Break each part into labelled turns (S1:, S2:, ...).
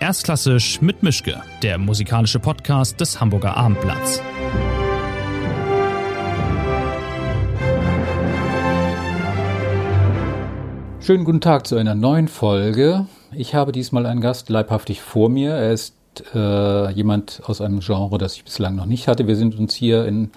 S1: Erstklassisch mit Mischke, der musikalische Podcast des Hamburger Abendblatts.
S2: Schönen guten Tag zu einer neuen Folge. Ich habe diesmal einen Gast leibhaftig vor mir. Er ist äh, jemand aus einem Genre, das ich bislang noch nicht hatte. Wir sind uns hier in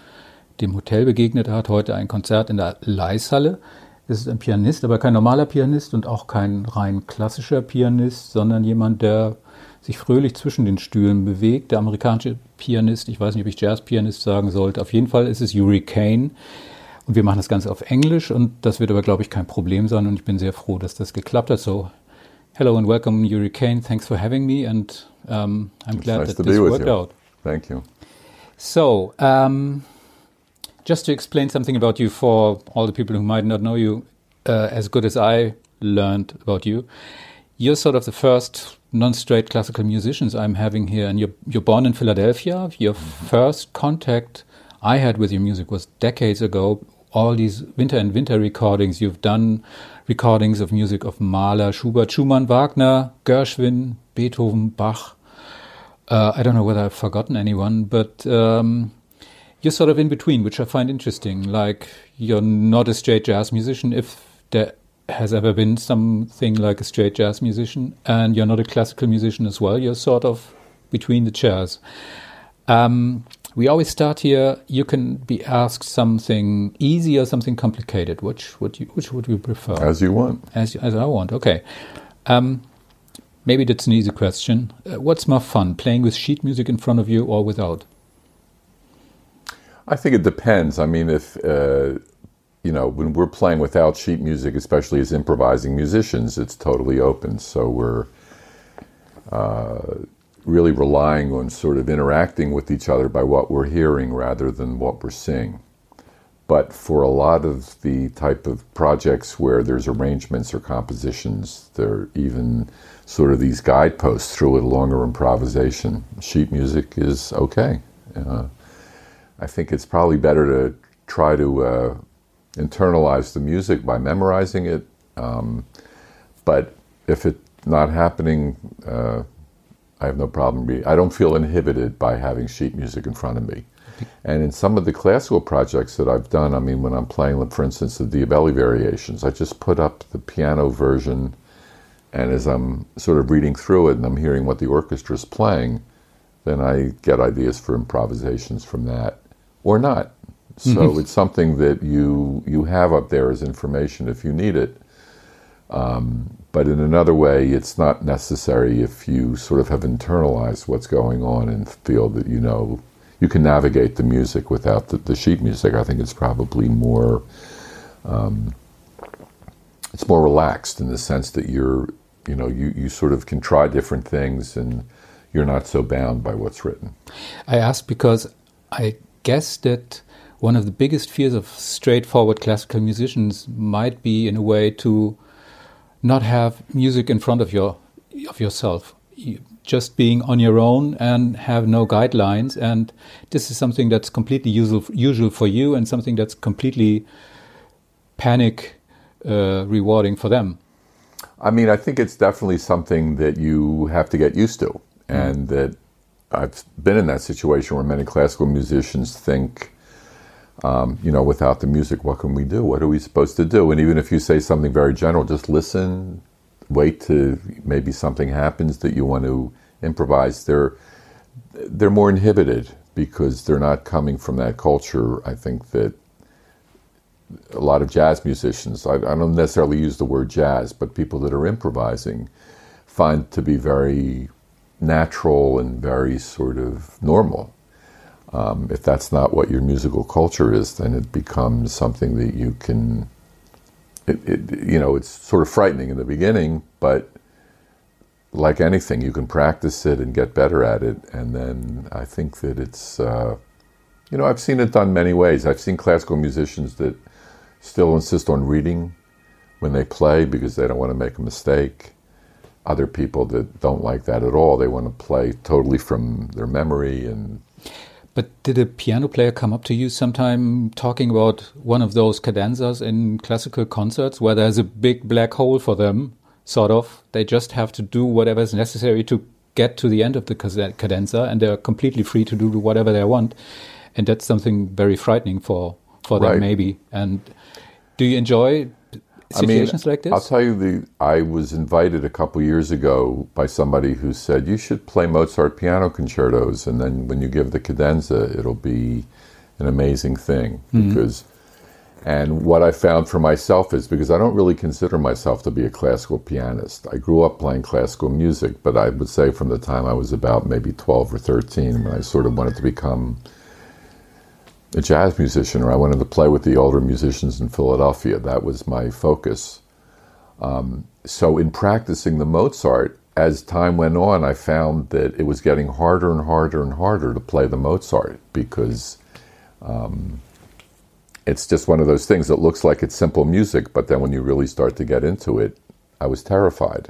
S2: dem Hotel begegnet. Er hat heute ein Konzert in der Leishalle. Es ist ein Pianist, aber kein normaler Pianist und auch kein rein klassischer Pianist, sondern jemand, der sich fröhlich zwischen den Stühlen bewegt. Der amerikanische Pianist, ich weiß nicht, ob ich Jazzpianist sagen sollte, auf jeden Fall ist es Yuri Kane. Und wir machen das Ganze auf Englisch und das wird aber, glaube ich, kein Problem sein und ich bin sehr froh, dass das geklappt hat. So, hello and welcome, Yuri Kane. Thanks for having me and um, I'm
S3: It's
S2: glad
S3: nice
S2: that
S3: to
S2: this worked
S3: you.
S2: out.
S3: Thank you.
S2: So, um, just to explain something about you for all the people who might not know you uh, as good as I learned about you, you're sort of the first non-straight classical musicians I'm having here, and you're you're born in Philadelphia. Your first contact I had with your music was decades ago. All these winter and winter recordings you've done, recordings of music of Mahler, Schubert, Schumann, Wagner, Gershwin, Beethoven, Bach. Uh, I don't know whether I've forgotten anyone, but um, you're sort of in between, which I find interesting. Like you're not a straight jazz musician, if there has ever been something like a straight jazz musician, and you're not a classical musician as well. You're sort of between the chairs. Um, we always start here. You can be asked something easy or something complicated. Which would you which would you prefer?
S3: As you want.
S2: As, as I want. Okay. Um, maybe that's an easy question. Uh, what's more fun, playing with sheet music in front of you or without?
S3: I think it depends. I mean, if, uh, you know, when we're playing without sheet music, especially as improvising musicians, it's totally open. So we're uh, really relying on sort of interacting with each other by what we're hearing rather than what we're seeing. But for a lot of the type of projects where there's arrangements or compositions, there are even sort of these guideposts through a longer improvisation. Sheet music is okay. Uh, I think it's probably better to try to uh, internalize the music by memorizing it. Um, but if it's not happening, uh, I have no problem. Be- I don't feel inhibited by having sheet music in front of me. And in some of the classical projects that I've done, I mean, when I'm playing, for instance, the Diabelli variations, I just put up the piano version, and as I'm sort of reading through it and I'm hearing what the orchestra is playing, then I get ideas for improvisations from that, or not. So it's something that you you have up there as information if you need it. Um, but in another way, it's not necessary if you sort of have internalized what's going on and feel that you know you can navigate the music without the, the sheet music. I think it's probably more um, it's more relaxed in the sense that you're you know you, you sort of can try different things and you're not so bound by what's written.
S2: I ask because I guess that one of the biggest fears of straightforward classical musicians might be, in a way, to not have music in front of your of yourself, you, just being on your own and have no guidelines. And this is something that's completely usual usual for you, and something that's completely panic uh, rewarding for them.
S3: I mean, I think it's definitely something that you have to get used to, and that I've been in that situation where many classical musicians think, um, you know, without the music, what can we do? What are we supposed to do? And even if you say something very general, just listen, wait to maybe something happens that you want to improvise. They're they're more inhibited because they're not coming from that culture. I think that a lot of jazz musicians, I, I don't necessarily use the word jazz, but people that are improvising find to be very natural and very sort of normal. Um, if that's not what your musical culture is, then it becomes something that you can, it, it, you know, it's sort of frightening in the beginning, but like anything, you can practice it and get better at it. And then I think that it's, uh, you know, I've seen it done many ways. I've seen classical musicians that still insist on reading when they play because they don't want to make a mistake. Other people that don't like that at all, they want to play totally from their memory and
S2: But did a piano player come up to you sometime talking about one of those cadenzas in classical concerts where there's a big black hole for them, sort of? They just have to do whatever is necessary to get to the end of the cadenza and they're completely free to do whatever they want. And that's something very frightening for, for them,
S3: Right.
S2: maybe. And do you enjoy situations like this?
S3: I'll tell you the I was invited a couple years ago by somebody who said you should play Mozart piano concertos and then when you give the cadenza it'll be an amazing thing mm-hmm. because and what I found for myself is because I don't really consider myself to be a classical pianist. I grew up playing classical music, but I would say from the time I was about maybe 12 or 13 when I sort of wanted to become a jazz musician or I wanted to play with the older musicians in Philadelphia. That was my focus. Um, so, in practicing the Mozart, as time went on, I found that it was getting harder and harder and harder to play the Mozart because um, it's just one of those things that looks like it's simple music, but then when you really start to get into it, I was terrified.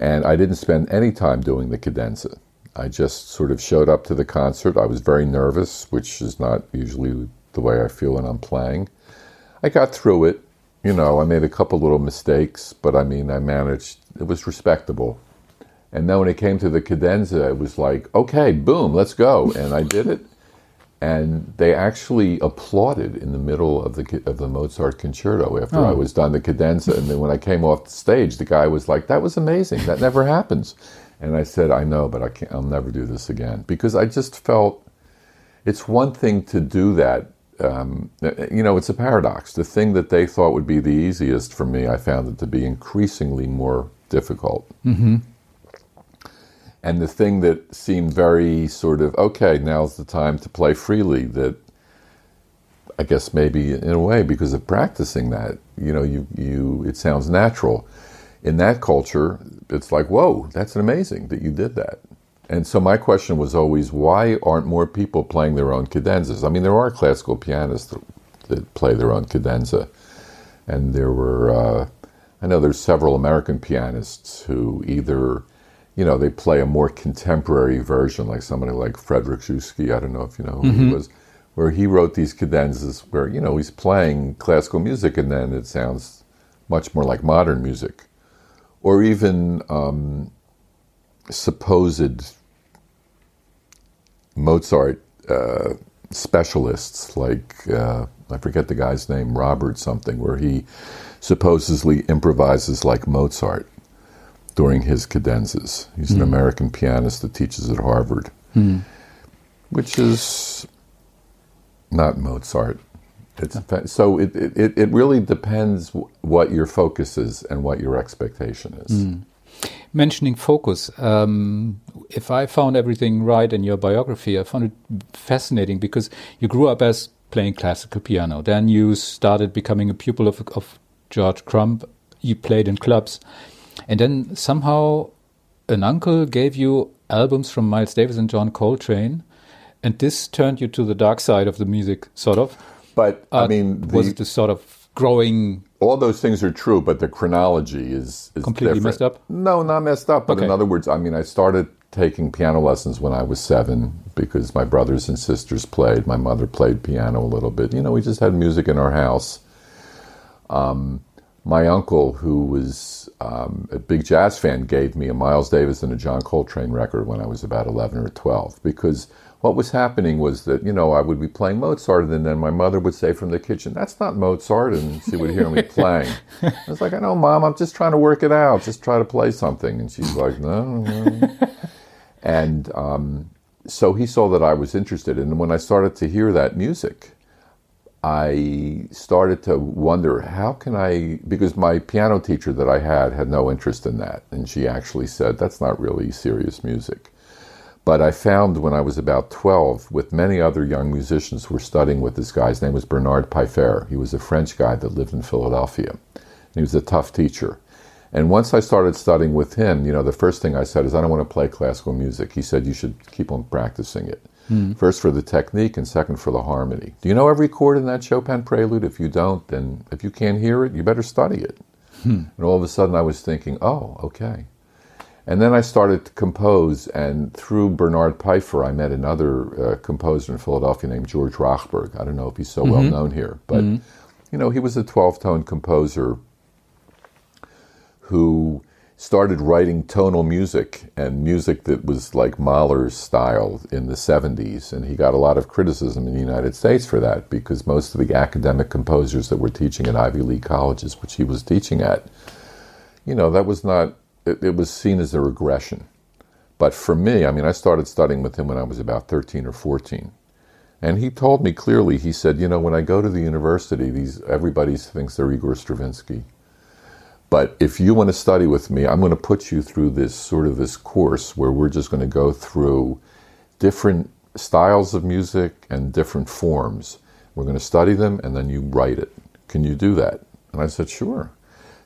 S3: And I didn't spend any time doing the cadenza. I just sort of showed up to the concert. I was very nervous, which is not usually the way I feel when I'm playing. I got through it. You know, I made a couple little mistakes, but I mean, I managed. It was respectable. And then when it came to the cadenza, it was like, okay, boom, let's go. And I did it. And they actually applauded in the middle of the of the Mozart concerto after I oh. was done the cadenza. And then when I came off the stage, the guy was like, "That was amazing. That never happens." And I said, "I know, but I can't. I'll never do this again." Because I just felt it's one thing to do that. Um, you know, it's a paradox. The thing that they thought would be the easiest for me, I found it to be increasingly more difficult. And the thing that seemed very sort of, okay, now's the time to play freely, that I guess maybe in a way because of practicing that, you know, you, you it sounds natural. In that culture, it's like, whoa, that's amazing that you did that. And so my question was always, why aren't more people playing their own cadenzas? I mean, there are classical pianists that, that play their own cadenza, and there were, uh, I know there's several American pianists who either, you know, they play a more contemporary version, like somebody like Frederic Rzewski. I don't know if you know who he was, where he wrote these cadenzas where you know he's playing classical music, and then it sounds much more like modern music, or even um, supposed Mozart uh, specialists, like uh, I forget the guy's name, Robert something, where he supposedly improvises like Mozart during his cadenzas. He's an American pianist that teaches at Harvard, which is not Mozart. It's so it, it, it really depends what your focus is and what your expectation is.
S2: Mentioning focus, um, if I found everything right in your biography, I found it fascinating because you grew up as playing classical piano. Then you started becoming a pupil of, of George Crumb. You played in clubs. And then somehow an uncle gave you albums from Miles Davis and John Coltrane. And this turned you to the dark side of the music, sort of.
S3: But I
S2: Uh,
S3: mean,
S2: was
S3: the,
S2: it this sort of growing?
S3: all those things are true, but the chronology is, is
S2: Completely
S3: different.
S2: messed up?
S3: No, not messed up. But in other words, I mean, I started taking piano lessons when I was seven because my brothers and sisters played. My mother played piano a little bit. You know, we just had music in our house. Um, my uncle, who was um, a big jazz fan, gave me a Miles Davis and a John Coltrane record when I was about 11 or 12 because what was happening was that, you know, I would be playing Mozart and then my mother would say from the kitchen, that's not Mozart. And she would hear me playing. I was like, I know, Mom, I'm just trying to work it out. Just try to play something. And she's like, no, no. And um, so he saw that I was interested. And when I started to hear that music, I started to wonder how can I because my piano teacher that I had had no interest in that and she actually said that's not really serious music. But I found when I was about 12 with many other young musicians who were studying with this guy his name was Bernard Peiffer. He was a French guy that lived in Philadelphia. And he was a tough teacher. And once I started studying with him, you know, the first thing I said is I don't want to play classical music. He said you should keep on practicing it. Hmm. First for the technique and second for the harmony. Do you know every chord in that Chopin prelude? If you don't, then if you can't hear it, you better study it. Hmm. And all of a sudden I was thinking, oh, okay. And then I started to compose, and through Bernard Peiffer, I met another uh, composer in Philadelphia named George Rochberg. I don't know if he's so well known here, but you know, he was a 12 tone composer who started writing tonal music and music that was like Mahler's style in the 70s. And he got a lot of criticism in the United States for that because most of the academic composers that were teaching at Ivy League colleges, which he was teaching at, you know, that was not, it, it was seen as a regression. But for me, I mean, I started studying with him when I was about 13 or 14. And he told me clearly, he said, you know, when I go to the university, these everybody thinks they're Igor Stravinsky. But if you want to study with me, I'm going to put you through this sort of this course where we're just going to go through different styles of music and different forms. We're going to study them and then you write it. Can you do that? And I said, sure.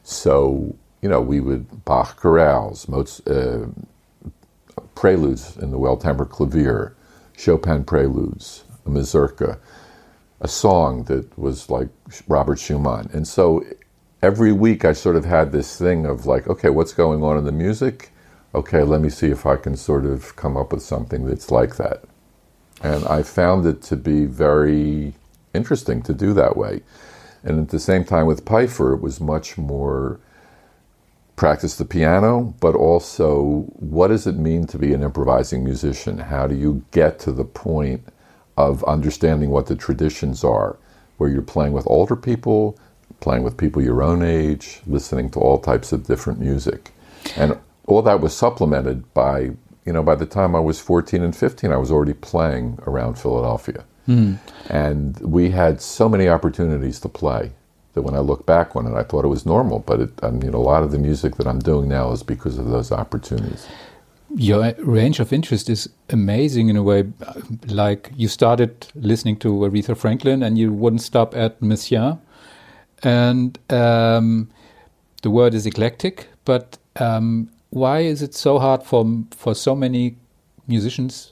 S3: So, you know, we would Bach chorales, Mozart, uh, preludes in the well tempered clavier, Chopin preludes, a mazurka, a song that was like Robert Schumann. And so every week I sort of had this thing of like, okay, what's going on in the music? Okay, let me see if I can sort of come up with something that's like that. And I found it to be very interesting to do that way. And at the same time with Peiffer, it was much more practice the piano, but also what does it mean to be an improvising musician? How do you get to the point of understanding what the traditions are, where you're playing with older people, playing with people your own age, listening to all types of different music. And all that was supplemented by, you know, by the time I was 14 and 15, I was already playing around Philadelphia. Mm. And we had so many opportunities to play that when I look back on it, I thought it was normal. But it, I mean, a lot of the music that I'm doing now is because of those opportunities.
S2: Your range of interest is amazing in a way. Like you started listening to Aretha Franklin and you wouldn't stop at Messiaen and um, the word is eclectic. But um, why is it so hard for for so many musicians,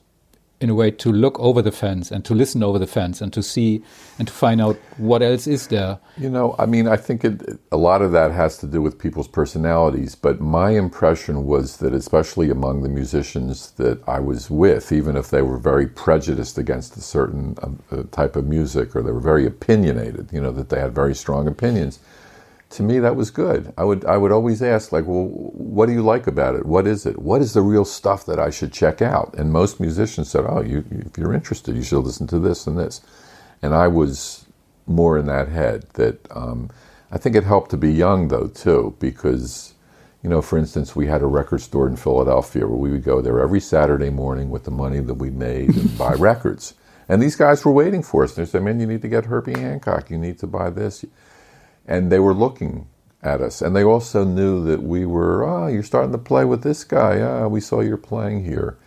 S2: in a way, to look over the fence and to listen over the fence and to see and to find out what else is there?
S3: You know, I mean, I think it, a lot of that has to do with people's personalities. But my impression was that, especially among the musicians that I was with, even if they were very prejudiced against a certain uh, type of music or they were very opinionated, you know, that they had very strong opinions to me that was good. I would i would always ask like well what do you like about it? What is it? What is the real stuff that i should check out? And most musicians said oh you if you're interested you should listen to this and this. And i was more in that head that um, i think it helped to be young though too because you know for instance we had a record store in philadelphia where we would go there every saturday morning with the money that we made and buy records. And these guys were waiting for us. They said man you need to get herbie hancock. You need to buy this and they were looking at us. And they also knew that we were, oh, you're starting to play with this guy. Ah, we saw you're playing here.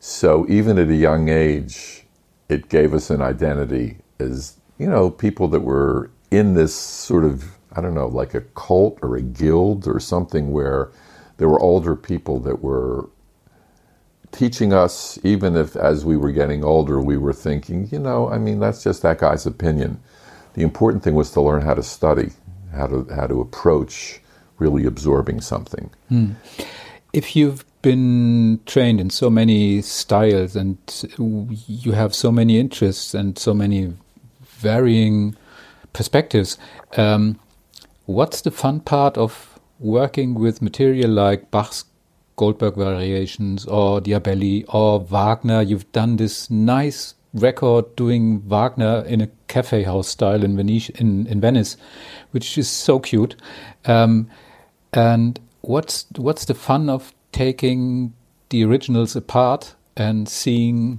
S3: So even at a young age, it gave us an identity as, you know, people that were in this sort of, I don't know, like a cult or a guild or something where there were older people that were teaching us, even if as we were getting older, we were thinking, you know, I mean, that's just that guy's opinion. The important thing was to learn how to study, how to how to approach really absorbing something. Hmm.
S2: If you've been trained in so many styles and you have so many interests and so many varying perspectives, um, what's the fun part of working with material like Bach's Goldberg variations or Diabelli or Wagner? You've done this nice record doing Wagner in a cafe house style in Venice, in, in Venice, which is so cute. Um, and what's what's the fun of taking the originals apart and seeing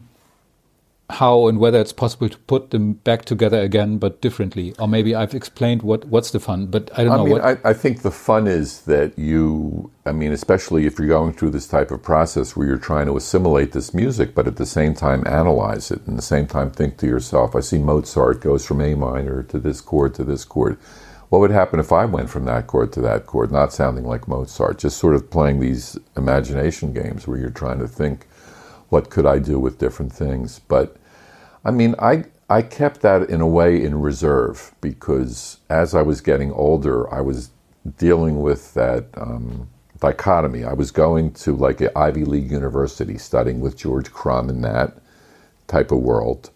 S2: how and whether it's possible to put them back together again, but differently. Or maybe I've explained what what's the fun, but I don't I know.
S3: Mean,
S2: what...
S3: I, I think the fun is that you. I mean, especially if you're going through this type of process where you're trying to assimilate this music, but at the same time analyze it, and the same time think to yourself, I see Mozart goes from A minor to this chord to this chord. What would happen if I went from that chord to that chord, not sounding like Mozart, just sort of playing these imagination games where you're trying to think what could I do with different things? But I mean, I I kept that in a way in reserve because as I was getting older, I was dealing with that um, dichotomy. I was going to like an Ivy League university, studying with George Crumb in that type of world,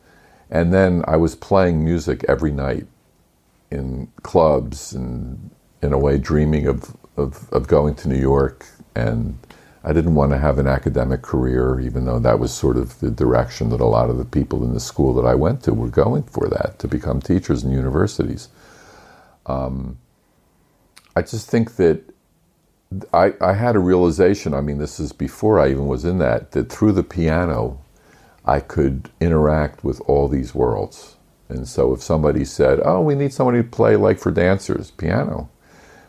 S3: and then I was playing music every night in clubs and in a way dreaming of, of, of going to New York And I didn't want to have an academic career, even though that was sort of the direction that a lot of the people in the school that I went to were going for that to become teachers in universities. Um, I just think that I, I had a realization. I mean, this is before I even was in that, that through the piano, I could interact with all these worlds. And so if somebody said, Oh, we need somebody to play like for dancers, piano.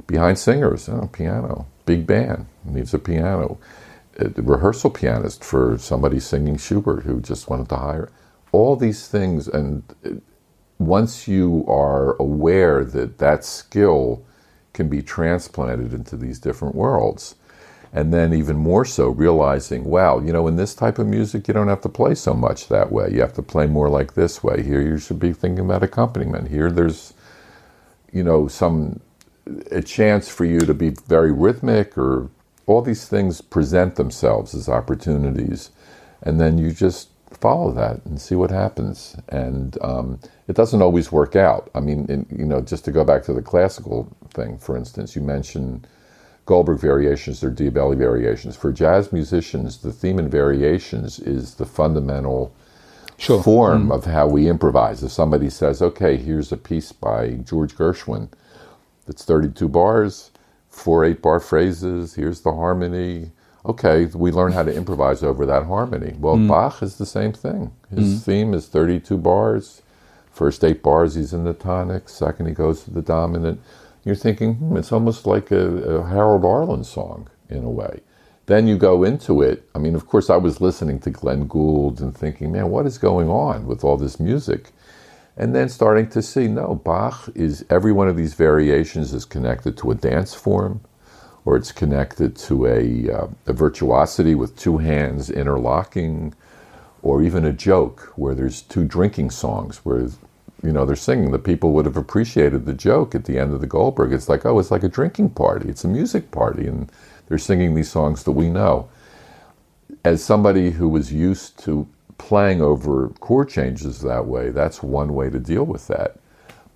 S3: Behind singers, oh, piano. Big band needs a piano. Uh, a rehearsal pianist for somebody singing Schubert who just wanted to hire. All these things. And uh, once you are aware that that skill can be transplanted into these different worlds, and then even more so realizing wow you know in this type of music you don't have to play so much that way you have to play more like this way here you should be thinking about accompaniment here there's you know some a chance for you to be very rhythmic or all these things present themselves as opportunities and then you just follow that and see what happens and um, it doesn't always work out i mean in, you know just to go back to the classical thing for instance you mentioned Goldberg variations or Diabelli variations. For jazz musicians, the theme and variations is the fundamental sure. form mm. of how we improvise. If somebody says, okay, here's a piece by George Gershwin that's 32 bars, four eight bar phrases, here's the harmony. Okay, we learn how to improvise over that harmony. Well, mm. Bach is the same thing. His mm. theme is 32 bars. First eight bars, he's in the tonic. Second, he goes to the dominant you're thinking, hmm, it's almost like a, a Harold Arlen song in a way. Then you go into it. I mean, of course, I was listening to Glenn Gould and thinking, man, what is going on with all this music? And then starting to see, no, Bach is every one of these variations is connected to a dance form, or it's connected to a, uh, a virtuosity with two hands interlocking, or even a joke where there's two drinking songs where you know, they're singing, the people would have appreciated the joke at the end of the Goldberg. It's like, oh, it's like a drinking party, it's a music party, and they're singing these songs that we know. As somebody who was used to playing over chord changes that way, that's one way to deal with that.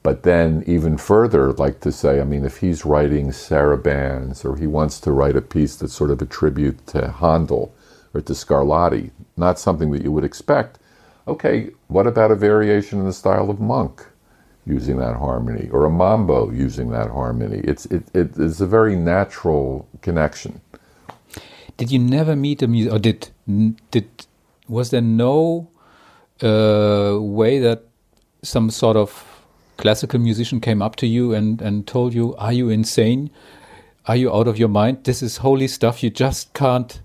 S3: But then, even further, like to say, I mean, if he's writing sarabands or he wants to write a piece that's sort of a tribute to Handel or to Scarlatti, not something that you would expect Okay, what about a variation in the style of Monk using that harmony, or a mambo using that harmony? It's it, it is a very natural connection.
S2: Did you never meet a music, or did did was there no uh, way that some sort of classical musician came up to you and and told you, "Are you insane? Are you out of your mind? This is holy stuff. You just can't."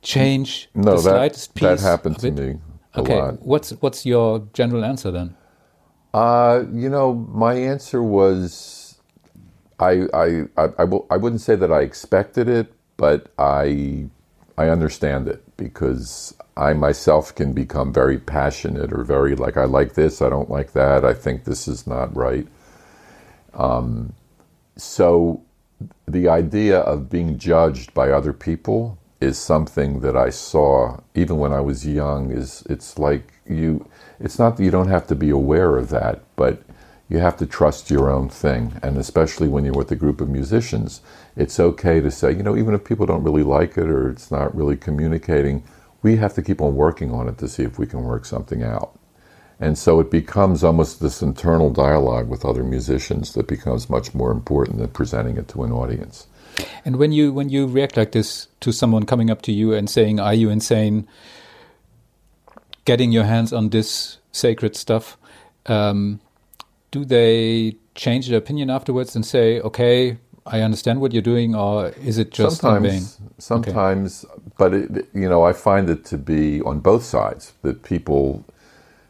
S2: change
S3: no,
S2: the
S3: that,
S2: slightest piece.
S3: That happened to me
S2: okay. What's what's your general answer then?
S3: Uh, you know, my answer was, I I I I, w- I wouldn't say that I expected it, but I I understand it because I myself can become very passionate or very like I like this, I don't like that, I think this is not right. Um, so the idea of being judged by other people is something that I saw even when I was young. Is it's like you, it's not that you don't have to be aware of that, but you have to trust your own thing. And especially when you're with a group of musicians, it's okay to say, you know, even if people don't really like it or it's not really communicating, we have to keep on working on it to see if we can work something out. And so it becomes almost this internal dialogue with other musicians that becomes much more important than presenting it to an audience.
S2: And when you when you react like this to someone coming up to you and saying, "Are you insane?" Getting your hands on this sacred stuff, um, do they change their opinion afterwards and say, "Okay, I understand what you're doing," or is it just
S3: sometimes? Sometimes, okay. but it, you know, I find it to be on both sides that people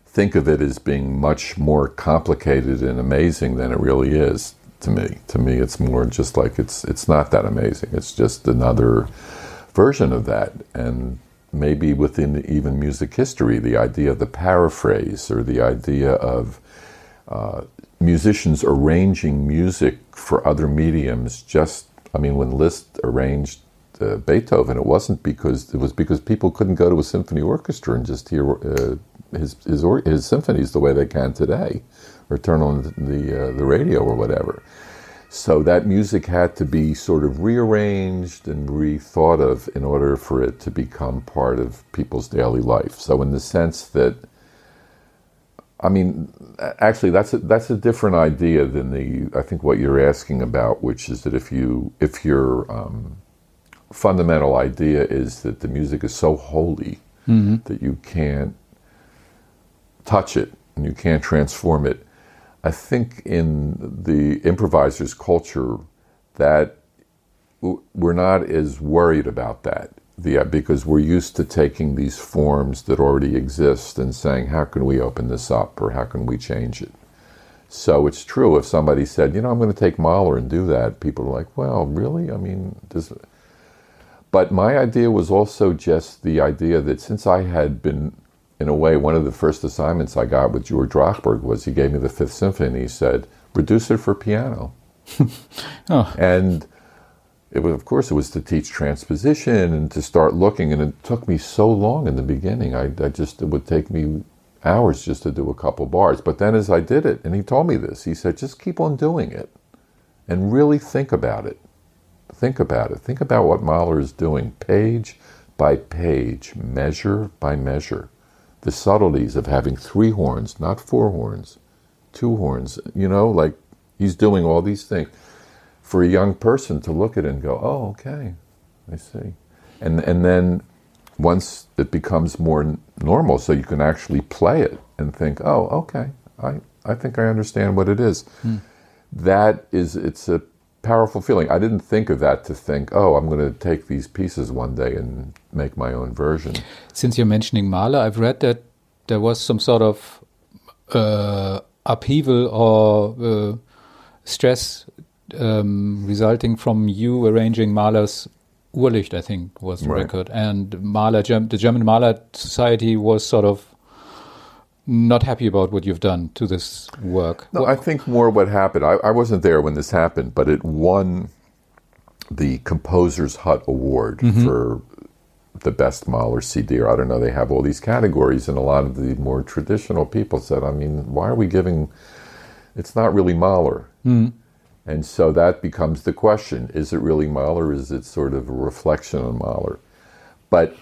S3: think of it as being much more complicated and amazing than it really is to me. To me, it's more just like it's it's not that amazing. It's just another version of that, and maybe within even music history, the idea of the paraphrase or the idea of uh, musicians arranging music for other mediums. Just, I mean, when Liszt arranged uh, Beethoven, it wasn't because it was because people couldn't go to a symphony orchestra and just hear uh, his his, or, his symphonies the way they can today or turn on the uh, the radio or whatever. So that music had to be sort of rearranged and rethought of in order for it to become part of people's daily life. So, in the sense that, I mean, actually, that's a, that's a different idea than the I think what you're asking about, which is that if you if your um, fundamental idea is that the music is so holy
S2: Mm-hmm.
S3: that you can't touch it and you can't transform it. I think in the improviser's culture that we're not as worried about that the, uh, because we're used to taking these forms that already exist and saying, how can we open this up or how can we change it? So it's true if somebody said, you know, I'm going to take Mahler and do that, people are like, well, really? I mean, does but my idea was also just the idea that since I had been, in a way, one of the first assignments I got with George Rochberg was he gave me the Fifth Symphony. He said, reduce it for piano.
S2: Oh.
S3: And it was, of course, it was to teach transposition and to start looking. And it took me so long in the beginning. I, I just, it would take me hours just to do a couple bars. But then as I did it, and he told me this, he said, just keep on doing it and really think about it. Think about it. Think about what Mahler is doing, page by page, measure by measure. The subtleties of having three horns, not four horns, two horns, you know, like he's doing all these things. For a young person to look at it and go, oh, okay, I see. And, and then once it becomes more normal, so you can actually play it and think, oh, okay, I, I think I understand what it is. That is, it's a powerful feeling. I didn't think of that to think, oh, I'm going to take these pieces one day and make my own version.
S2: Since you're mentioning Mahler, I've read that there was some sort of uh, upheaval or uh, stress um, resulting from you arranging Mahler's Urlicht, I think was the
S3: Right.
S2: record, and Mahler, Germ- the German Mahler Society was sort of not happy about what you've done to this work.
S3: No, I think more what happened. I, I wasn't there when this happened, but it won the Composer's Hut Award for the best Mahler CD. Or I don't know. They have all these categories, and a lot of the more traditional people said, "I mean, why are we giving? It's not really Mahler." And so that becomes the question: Is it really Mahler? Is it sort of a reflection on Mahler? But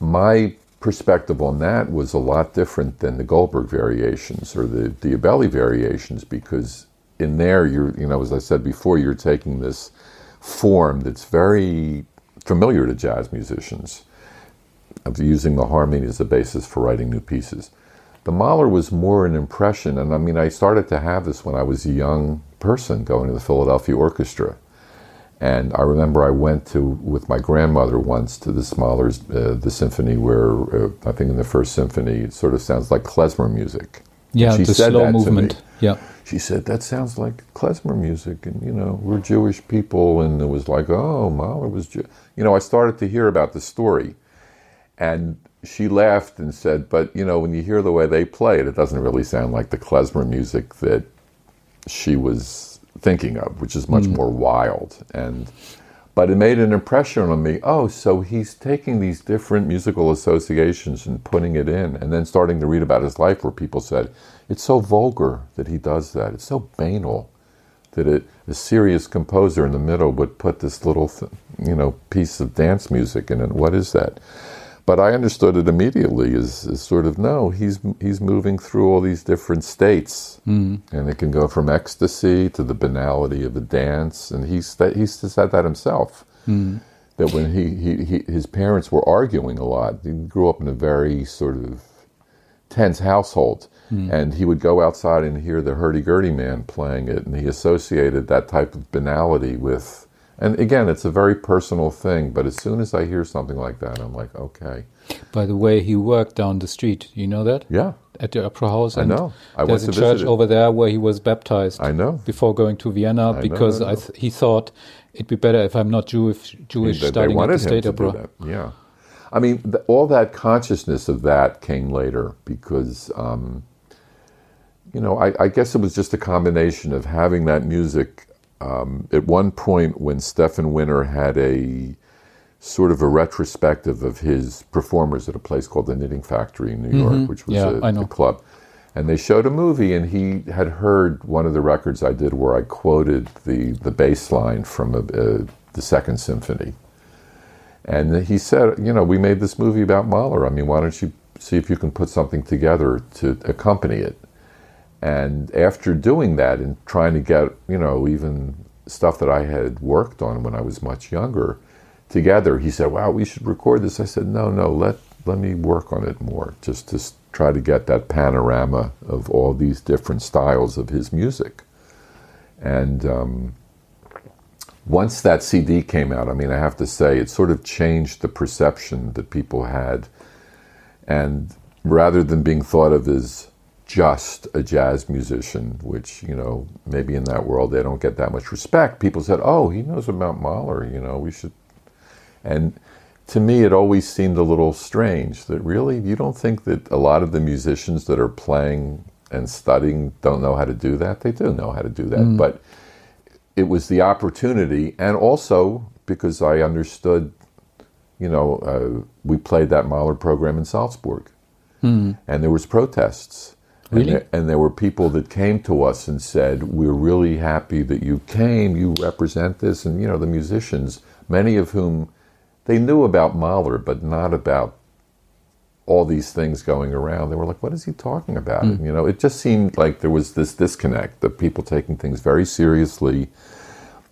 S3: my perspective on that was a lot different than the Goldberg variations or the Diabelli variations because in there you're you know as I said before you're taking this form that's very familiar to jazz musicians of using the harmony as a basis for writing new pieces. The Mahler was more an impression and I mean I started to have this when I was a young person going to the Philadelphia Orchestra. And I remember I went to with my grandmother once to the Mahler's uh, the symphony where uh, I think in the first symphony it sort of sounds like klezmer music.
S2: yeah,
S3: she
S2: the
S3: said
S2: slow
S3: that to me.
S2: movement. Yeah.
S3: She said that sounds like klezmer music, and you know we're Jewish people, and it was like oh Mahler was Jew. You know I started to hear about the story, and she laughed and said, but you know when you hear the way they play it, it doesn't really sound like the klezmer music that she was thinking of, which is much hmm. more wild. And but it made an impression on me. Oh, so he's taking these different musical associations and putting it in, and then starting to read about his life, where people said it's so vulgar that he does that. It's so banal that a, a serious composer in the middle would put this little, th- you know, piece of dance music in it. What is that? But I understood it immediately as, as sort of no, he's he's moving through all these different states, mm-hmm. and it can go from ecstasy to the banality of a dance, and he's he's said that himself. Mm-hmm. That when he, he, he his parents were arguing a lot, he grew up in a very sort of tense household, mm-hmm. and he would go outside and hear the hurdy-gurdy man playing it, and he associated that type of banality with. And again, it's a very personal thing, but as soon as I hear something like that, I'm like, okay,
S2: By the way, he worked down the street. You know that?
S3: yeah,
S2: At the Opera House.
S3: I know. I
S2: there's a church over there where he was baptized.
S3: I know.
S2: Before going to Vienna,
S3: know,
S2: because
S3: I know.
S2: I th- he thought it'd be better if I'm not Jewish, Jewish
S3: they
S2: starting at
S3: wanted
S2: the
S3: him
S2: State
S3: to do
S2: Opera.
S3: that. Yeah, I mean, th- all that consciousness of that came later because, um, you know, I, I guess it was just a combination of having that music. Um, at one point, when Stefan Winter had a sort of a retrospective of his performers at a place called the Knitting Factory in New York, which was
S2: Mm-hmm. Yeah,
S3: a,
S2: I know.
S3: a club. and they showed a movie, and he had heard one of the records I did where I quoted the the bass line from a, a, the Second Symphony, and he said, you know, we made this movie about Mahler. I mean, why don't you see if you can put something together to accompany it? And after doing that and trying to get, you know, even stuff that I had worked on when I was much younger together, he said, "Wow, we should record this." I said, "No, no, let let me work on it more, just to try to get that panorama of all these different styles of his music." And um, once that CD came out, I mean, I have to say, it sort of changed the perception that people had, and rather than being thought of as just a jazz musician, which, you know, maybe in that world they don't get that much respect. People said, oh, he knows about Mahler, you know, we should. And to me, it always seemed a little strange that really, you don't think that a lot of the musicians that are playing and studying don't know how to do that? They do know how to do that. Mm. But it was the opportunity, and also because I understood, you know, uh, we played that Mahler program in Salzburg. Mm. And there was protests
S2: Really?
S3: And there, and there, were people that came to us and said, "We're really happy that you came. You represent this." And you know, the musicians, many of whom they knew about Mahler, but not about all these things going around. They were like, "What is he talking about?" Mm. And, you know, it just seemed like there was this disconnect of people taking things very seriously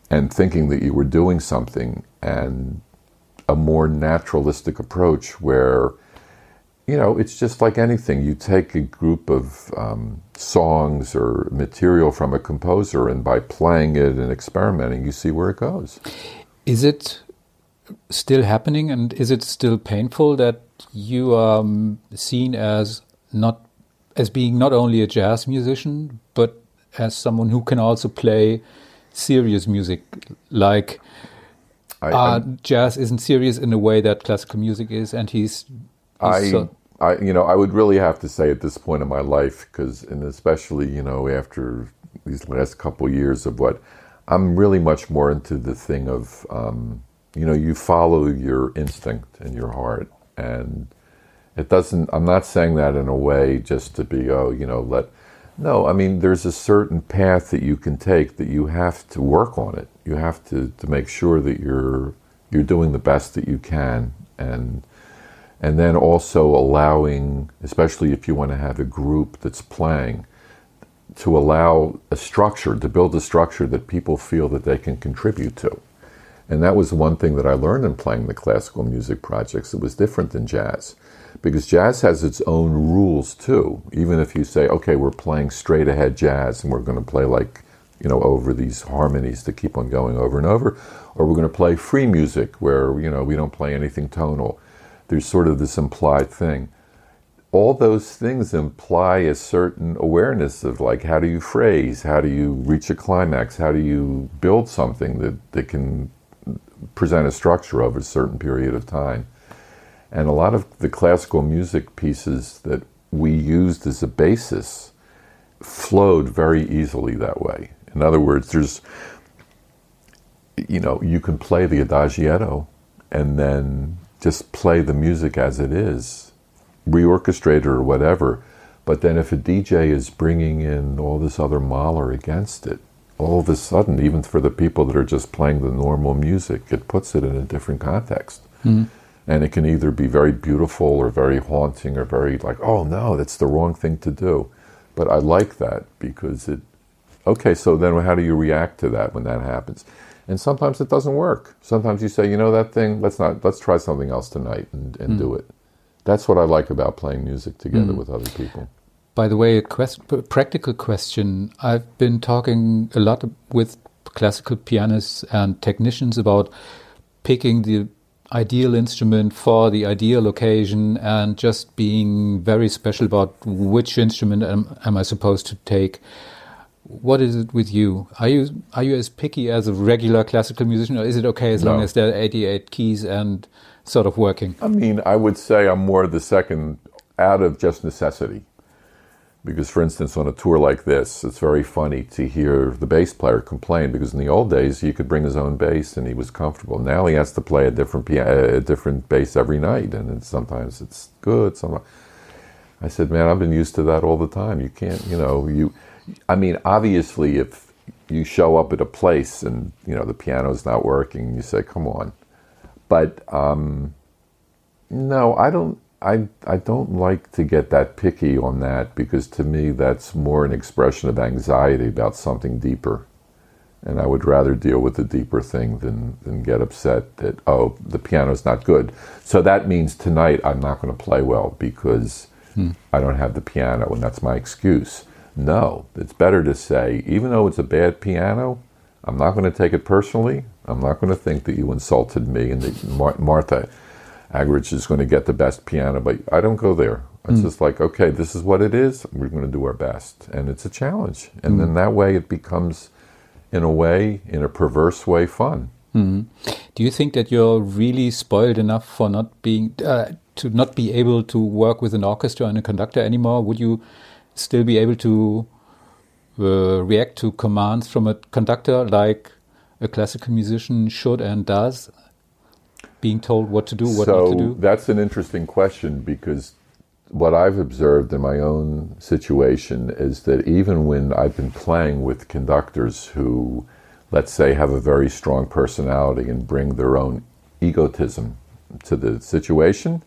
S3: and thinking that you were doing something, and a more naturalistic approach where you know, it's just like anything. You take a group of um, songs or material from a composer, and by playing it and experimenting, you see where it goes.
S2: Is it still happening, and is it still painful that you are um, seen as not as being not only a jazz musician, but as someone who can also play serious music, like? I, uh, jazz isn't serious in a way that classical music is, and he's
S3: I, I, you know, I would really have to say at this point in my life, because, and especially, you know, after these last couple years of what, I'm really much more into the thing of, um, you know, you follow your instinct and your heart, and it doesn't. I'm not saying that in a way just to be, oh, you know, let. No, I mean, there's a certain path that you can take that you have to work on it. You have to to make sure that you're you're doing the best that you can, and and then also allowing, especially if you want to have a group that's playing, to allow a structure, to build a structure that people feel that they can contribute to. And that was one thing that I learned in playing the classical music projects. It was different than jazz. Because jazz has its own rules too. Even if you say, okay, we're playing straight ahead jazz and we're going to play like, you know, over these harmonies that keep on going over and over, or we're going to play free music where, you know, we don't play anything tonal there's sort of this implied thing. All those things imply a certain awareness of like how do you phrase, how do you reach a climax, how do you build something that, that can present a structure over a certain period of time. And a lot of the classical music pieces that we used as a basis flowed very easily that way. In other words, there's, you know, you can play the adagietto and then just play the music as it is, reorchestrate it or whatever. But then if a DJ is bringing in all this other Mahler against it, all of a sudden, even for the people that are just playing the normal music, it puts it in a different context. Mm-hmm. And it can either be very beautiful or very haunting or very like, oh no, that's the wrong thing to do. But I like that because it, okay, so then how do you react to that when that happens? And sometimes it doesn't work. Sometimes you say, you know, that thing, let's not, let's try something else tonight and, and mm. do it. That's what I like about playing music together mm. with other people.
S2: By the way, a quest, practical question. I've been talking a lot with classical pianists and technicians about picking the ideal instrument for the ideal occasion and just being very special about which instrument am, am I supposed to take what is it with you? Are you are you as picky as a regular classical musician, or is it okay as no. long as there are 88 keys and sort of working?
S3: I mean, I would say I'm more the second out of just necessity. Because, for instance, on a tour like this, it's very funny to hear the bass player complain. Because in the old days, he could bring his own bass and he was comfortable. Now he has to play a different piano, a different bass every night, and sometimes it's good. Sometimes I said, man, I've been used to that all the time. You can't, you know, you. I mean, obviously, if you show up at a place and you know the piano's not working, you say, "Come on," but um, no, I don't. I I don't like to get that picky on that because to me that's more an expression of anxiety about something deeper, and I would rather deal with the deeper thing than than get upset that oh the piano's not good. So that means tonight I'm not going to play well because hmm. I don't have the piano, and that's my excuse. No, it's better to say, even though it's a bad piano, I'm not going to take it personally. I'm not going to think that you insulted me and that Mar- Martha Argerich is going to get the best piano, but I don't go there. It's mm. just like, okay, this is what it is. We're going to do our best. And it's a challenge. And mm. then that way it becomes, in a way, in a perverse way, fun.
S2: Mm. Do you think that you're really spoiled enough for not being, uh, to not be able to work with an orchestra and a conductor anymore? Would you still be able to uh, react to commands from a conductor like a classical musician should and does, being told what to do, what
S3: so
S2: not to do?
S3: That's an interesting question because what I've observed in my own situation is that even when I've been playing with conductors who, let's say, have a very strong personality and bring their own egotism to the situation,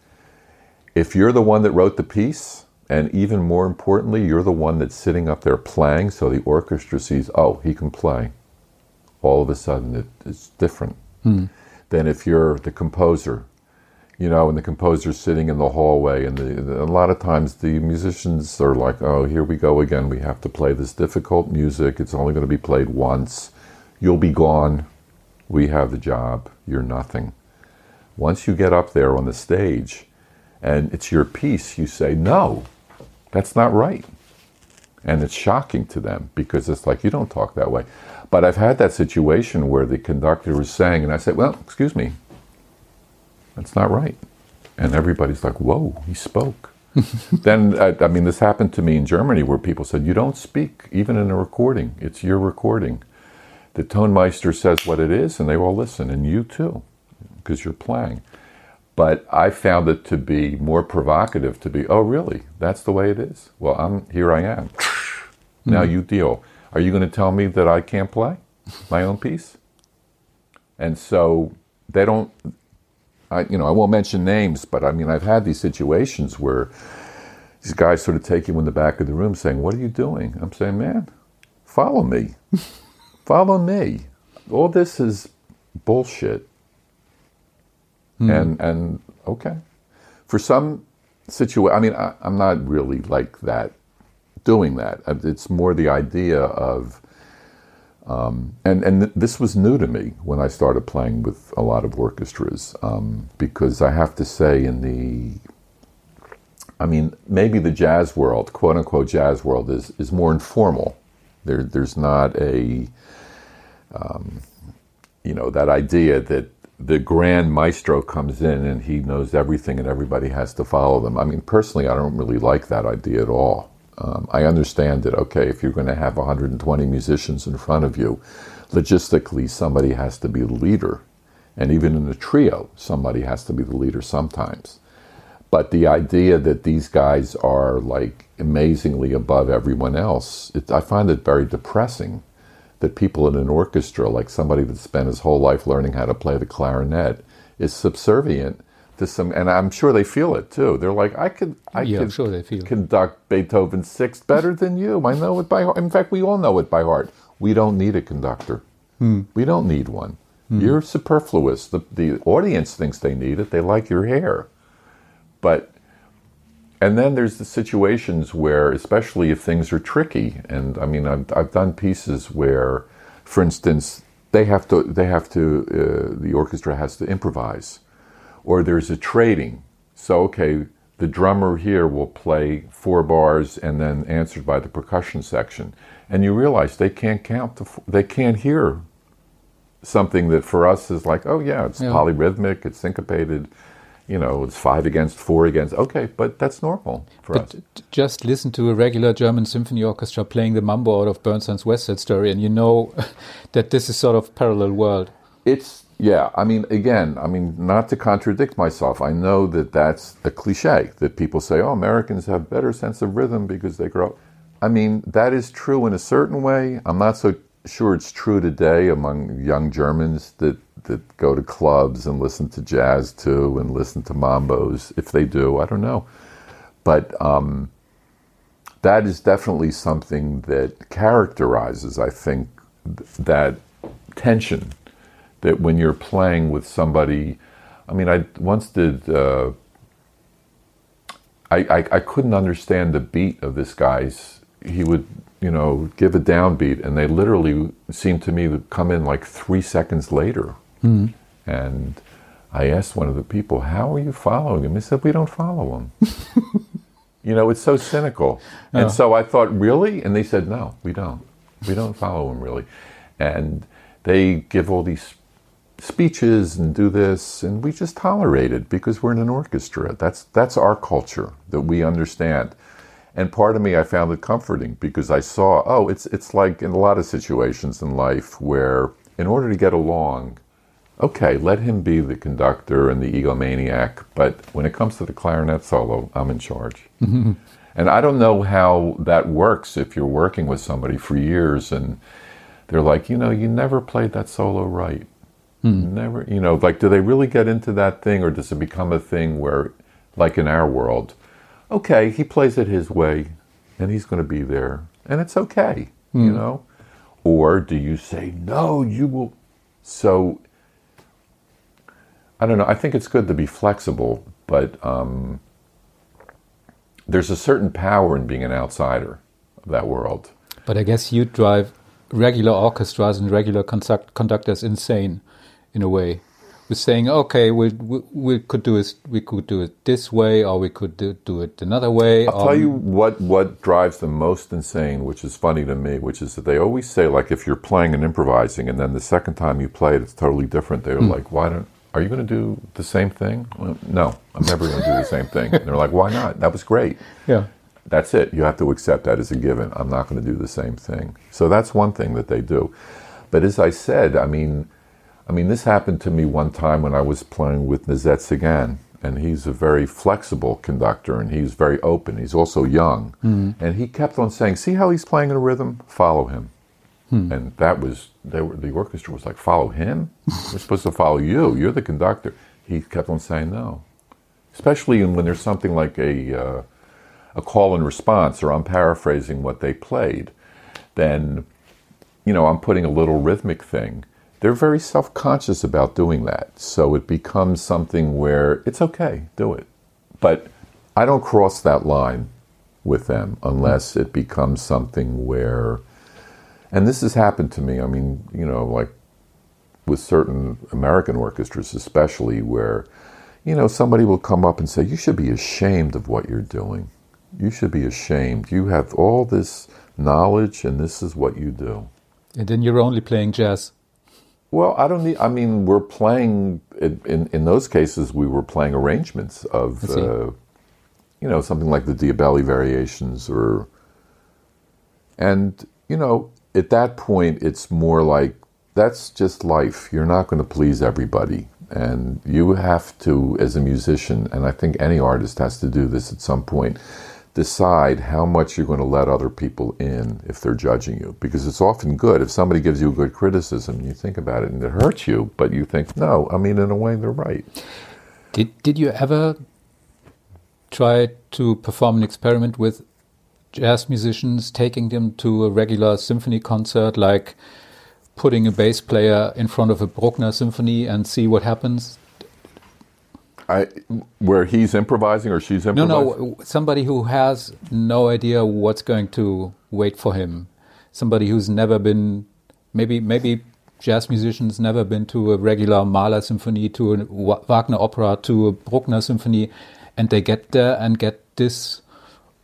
S3: if you're the one that wrote the piece, and even more importantly, you're the one that's sitting up there playing, so the orchestra sees, oh, he can play. All of a sudden, it, it's different mm. than if you're the composer, you know, and the composer's sitting in the hallway, and the, the, a lot of times the musicians are like, oh, here we go again. We have to play this difficult music. It's only going to be played once. You'll be gone. We have the job. You're nothing. Once you get up there on the stage, and it's your piece, you say, no, that's not right. And it's shocking to them because it's like, you don't talk that way. But I've had that situation where the conductor was saying, and I said, well, excuse me, that's not right. And everybody's like, whoa, he spoke. then, I, I, mean, this happened to me in Germany where people said, you don't speak, even in a recording. It's your recording. The Tonmeister says what it is, and they all listen, and you too, because you're playing. But I found it to be more provocative to be, oh, really? That's the way it is? Well, I'm here I am. Mm-hmm. Now you deal. Are you going to tell me that I can't play my own piece? And so they don't, I, you know, I won't mention names, but I mean, I've had these situations where these guys sort of take you in the back of the room saying, What are you doing? I'm saying, Man, follow me. follow me. All this is bullshit. Mm. And and okay, for some situation, I mean, I, I'm not really like that, doing that. Uh, it's more the idea of. Um, and and th- this was new to me when I started playing with a lot of orchestras um, because I have to say in the I mean maybe the jazz world quote unquote jazz world is is more informal there there's not a um, you know that idea that the grand maestro comes in and he knows everything and everybody has to follow them. I mean, personally, I don't really like that idea at all. Um, I understand that, okay, if you're going to have 120 musicians in front of you, logistically, somebody has to be the leader. And even in a trio, somebody has to be the leader sometimes. But the idea that these guys are like amazingly above everyone else, it, I find it very depressing that people in an orchestra, like somebody that spent his whole life learning how to play the clarinet, is subservient to some, and I'm sure they feel it too. They're like, I could, I
S2: yeah,
S3: could
S2: sure
S3: conduct Beethoven's Sixth better than you. I know it by heart. In fact, we all know it by heart. We don't need a conductor. Hmm. We don't need one. Hmm. You're superfluous. The, the audience thinks they need it. They like your hair, but and then there's the situations where, especially if things are tricky, and I mean, I've, I've done pieces where, for instance, they have to, they have to, uh, the orchestra has to improvise, or there's a trading. So, okay, the drummer here will play four bars and then answered by the percussion section, and you realize they can't count the, they can't hear something that for us is like, oh yeah, it's yeah. polyrhythmic, it's syncopated you know, it's five against four against. Okay, but that's normal for
S2: but
S3: us.
S2: Just listen to a regular German symphony orchestra playing the mambo out of Bernstein's West Side Story, and you know that this is sort of parallel world.
S3: It's Yeah, I mean, again, I mean, not to contradict myself, I know that that's a cliche that people say, oh, Americans have better sense of rhythm because they grow. I mean, that is true in a certain way. I'm not so sure it's true today among young Germans that, that go to clubs and listen to jazz too and listen to mambos. If they do, I don't know. But um, that is definitely something that characterizes, I think, th- that tension that when you're playing with somebody, I mean, I once did. Uh, I, I, I couldn't understand the beat of this guy's. He would, you know, give a downbeat, and they literally seemed to me to come in like three seconds later.
S2: Mm.
S3: And I asked one of the people, "How are you following him?" He said, "We don't follow him." you know, it's so cynical. And so I thought, "Really?" And they said, "No, we don't. We don't follow him really." And they give all these speeches and do this, and we just tolerate it because we're in an orchestra. That's that's our culture that we understand. And part of me, I found it comforting because I saw, oh, it's it's like in a lot of situations in life where, in order to get along, okay, let him be the conductor and the egomaniac, but when it comes to the clarinet solo, I'm in charge. And I don't know how that works if you're working with somebody for years and they're like, you know, you never played that solo right. Hmm. Never, you know, like, do they really get into that thing, or does it become a thing where, like in our world, okay, he plays it his way, and he's going to be there, and it's okay, you hmm. know? Or do you say, no, you will? So, I don't know. I think it's good to be flexible, but um, there's a certain power in being an outsider of that world.
S2: But I guess you drive regular orchestras and regular conduct conductors insane, in a way, with saying, "Okay, we we, we could do it. We could do it this way, or we could do, do it another way."
S3: I'll tell you what what drives them most insane, which is funny to me, which is that they always say like if you're playing and improvising, and then the second time you play it, it's totally different. They're like, "Why don't? Are you going to do the same thing?" Well, no, I'm never going to do the same thing. And they're like, "Why not? That was great."
S2: Yeah.
S3: That's it. You have to accept that as a given. I'm not going to do the same thing. So that's one thing that they do. But as I said, I mean, I mean, this happened to me one time when I was playing with Nézet-Séguin, and he's a very flexible conductor, and he's very open. He's also young, mm-hmm. and he kept on saying, "See how he's playing in a rhythm? Follow him." And that was were, the orchestra was like, "Follow him? We're supposed to follow you. You're the conductor." He kept on saying, "No," especially when there's something like a uh, a call and response, or I'm paraphrasing what they played. Then, you know, I'm putting a little rhythmic thing they're very self conscious about doing that. So it becomes something where it's okay, do it. But I don't cross that line with them unless it becomes something where, and this has happened to me, I mean, you know, like with certain American orchestras, especially, where, you know, somebody will come up and say, You should be ashamed of what you're doing. You should be ashamed. You have all this knowledge, and this is what you do.
S2: And then you're only playing jazz.
S3: Well, I don't need. I mean, we're playing in in, those cases. We were playing arrangements of, uh, you know, something like the Diabelli variations, or, and you know, at that point, it's more like that's just life. You're not going to please everybody, and you have to, as a musician, and I think any artist has to do this at some point. Decide how much you're going to let other people in if they're judging you, because it's often good if somebody gives you a good criticism you think about it and it hurts you, but you think, no, I mean, in a way, they're right.
S2: Did Did you ever try to perform an experiment with jazz musicians, taking them to a regular symphony concert, like putting a bass player in front of a Bruckner symphony and see what happens?
S3: I, where he's improvising or she's
S2: No,
S3: improvising.
S2: no, no, somebody who has no idea what's going to wait for him. Somebody who's never been, maybe, maybe jazz musicians never been to a regular Mahler symphony, to a Wagner opera, to a Bruckner symphony, and they get there and get this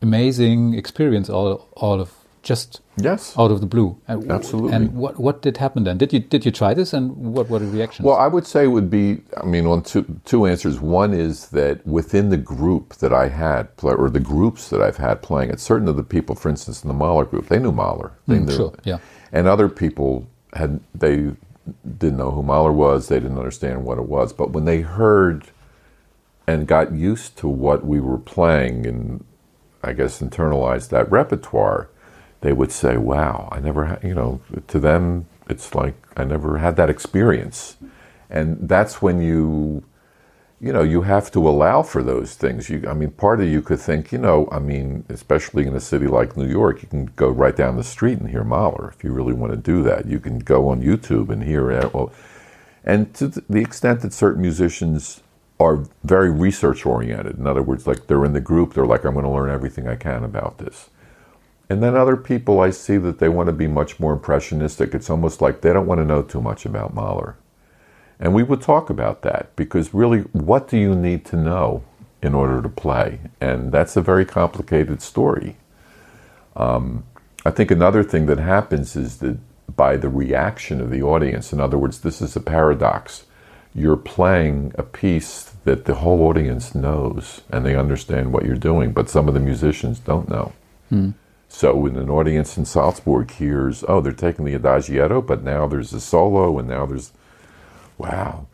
S2: amazing experience all, all of just
S3: Yes.
S2: out of the blue. And,
S3: Absolutely.
S2: And what what did happen then? Did you did you try this, and what were the reactions?
S3: Well, I would say it would be, I mean, on two, two answers. One is that within the group that I had, or the groups that I've had playing it, certain of the people, for instance, in the Mahler group, they knew Mahler. They
S2: Mm,
S3: knew.
S2: sure, yeah.
S3: And other people had, they didn't know who Mahler was. They didn't understand what it was. But when they heard and got used to what we were playing and I guess internalized that repertoire, they would say, "Wow, I never had." You know, to them, it's like I never had that experience, and that's when you, you know, you have to allow for those things. You, I mean, part of you could think, you know, I mean, especially in a city like New York, you can go right down the street and hear Mahler if you really want to do that. You can go on YouTube and hear it. Well, and to the extent that certain musicians are very research oriented. In other words, like they're in the group, they're like, I'm going to learn everything I can about this. And then other people, I see that they want to be much more impressionistic. It's almost like they don't want to know too much about Mahler. And we would talk about that because really, what do you need to know in order to play? And that's a very complicated story. Um, I think another thing that happens is that by the reaction of the audience, in other words, this is a paradox. You're playing a piece that the whole audience knows and they understand what you're doing, but some of the musicians don't know. Hmm. So when an audience in Salzburg hears, oh, they're taking the Adagietto, but now there's a solo and now there's, wow.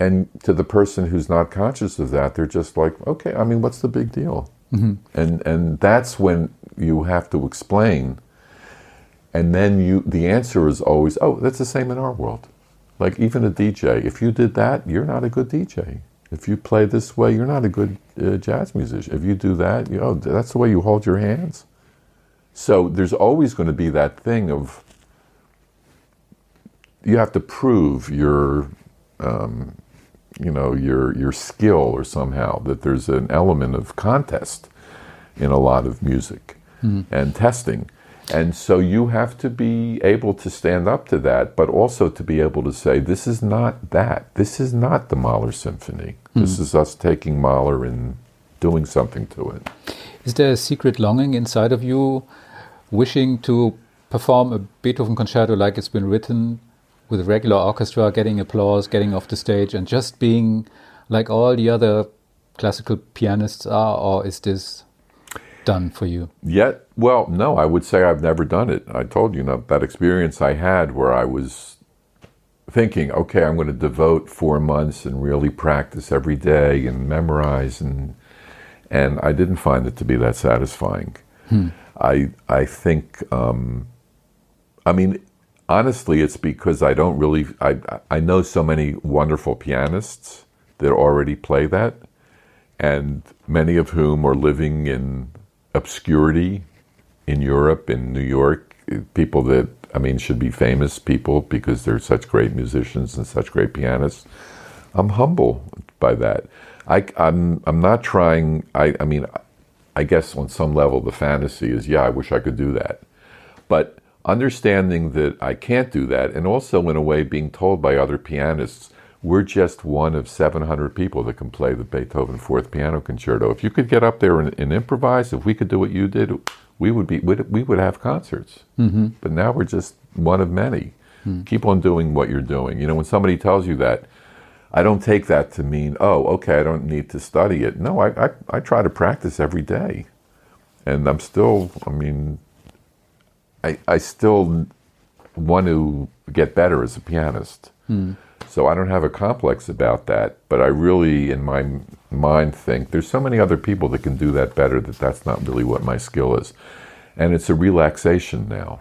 S3: And to the person who's not conscious of that, they're just like, okay, I mean, what's the big deal? Mm-hmm. And and that's when you have to explain. And then you, the answer is always, oh, that's the same in our world. Like even a DJ, if you did that, you're not a good DJ. If you play this way, you're not a good uh, jazz musician. If you do that, you know, oh, that's the way you hold your hands. So there's always going to be that thing of you have to prove your, um, you know, your your skill or somehow that there's an element of contest in a lot of music mm. and testing. And so you have to be able to stand up to that, but also to be able to say, this is not that. This is not the Mahler Symphony. Mm. This is us taking Mahler and doing something to it.
S2: Is there a secret longing inside of you wishing to perform a Beethoven concerto like it's been written with a regular orchestra, getting applause, getting off the stage, and just being like all the other classical pianists are, or is this done for you?
S3: Yet, well, no, I would say I've never done it. I told you, know, that experience I had where I was thinking, okay, I'm going to devote four months and really practice every day and memorize, and and I didn't find it to be that satisfying. Hmm. I I think, um, I mean, honestly, it's because I don't really I I know so many wonderful pianists that already play that, and many of whom are living in obscurity in Europe, in New York, people that I mean should be famous people because they're such great musicians and such great pianists. I'm humble by that. I, am I'm, I'm not trying. I, I mean, I guess on some level the fantasy is, yeah, I wish I could do that, but understanding that I can't do that, and also in a way being told by other pianists we're just one of 700 people that can play the Beethoven Fourth Piano Concerto. If you could get up there and, and improvise, if we could do what you did, we would be we would have concerts. Mm-hmm. But now we're just one of many. Mm. Keep on doing what you're doing. You know, when somebody tells you that, I don't take that to mean, oh, okay, I don't need to study it. No, I, I, I try to practice every day, and I'm still. I mean, I I still want to get better as a pianist. Mm. So I don't have a complex about that, but I really, in my mind, think there's so many other people that can do that better that that's not really what my skill is. And it's a relaxation now.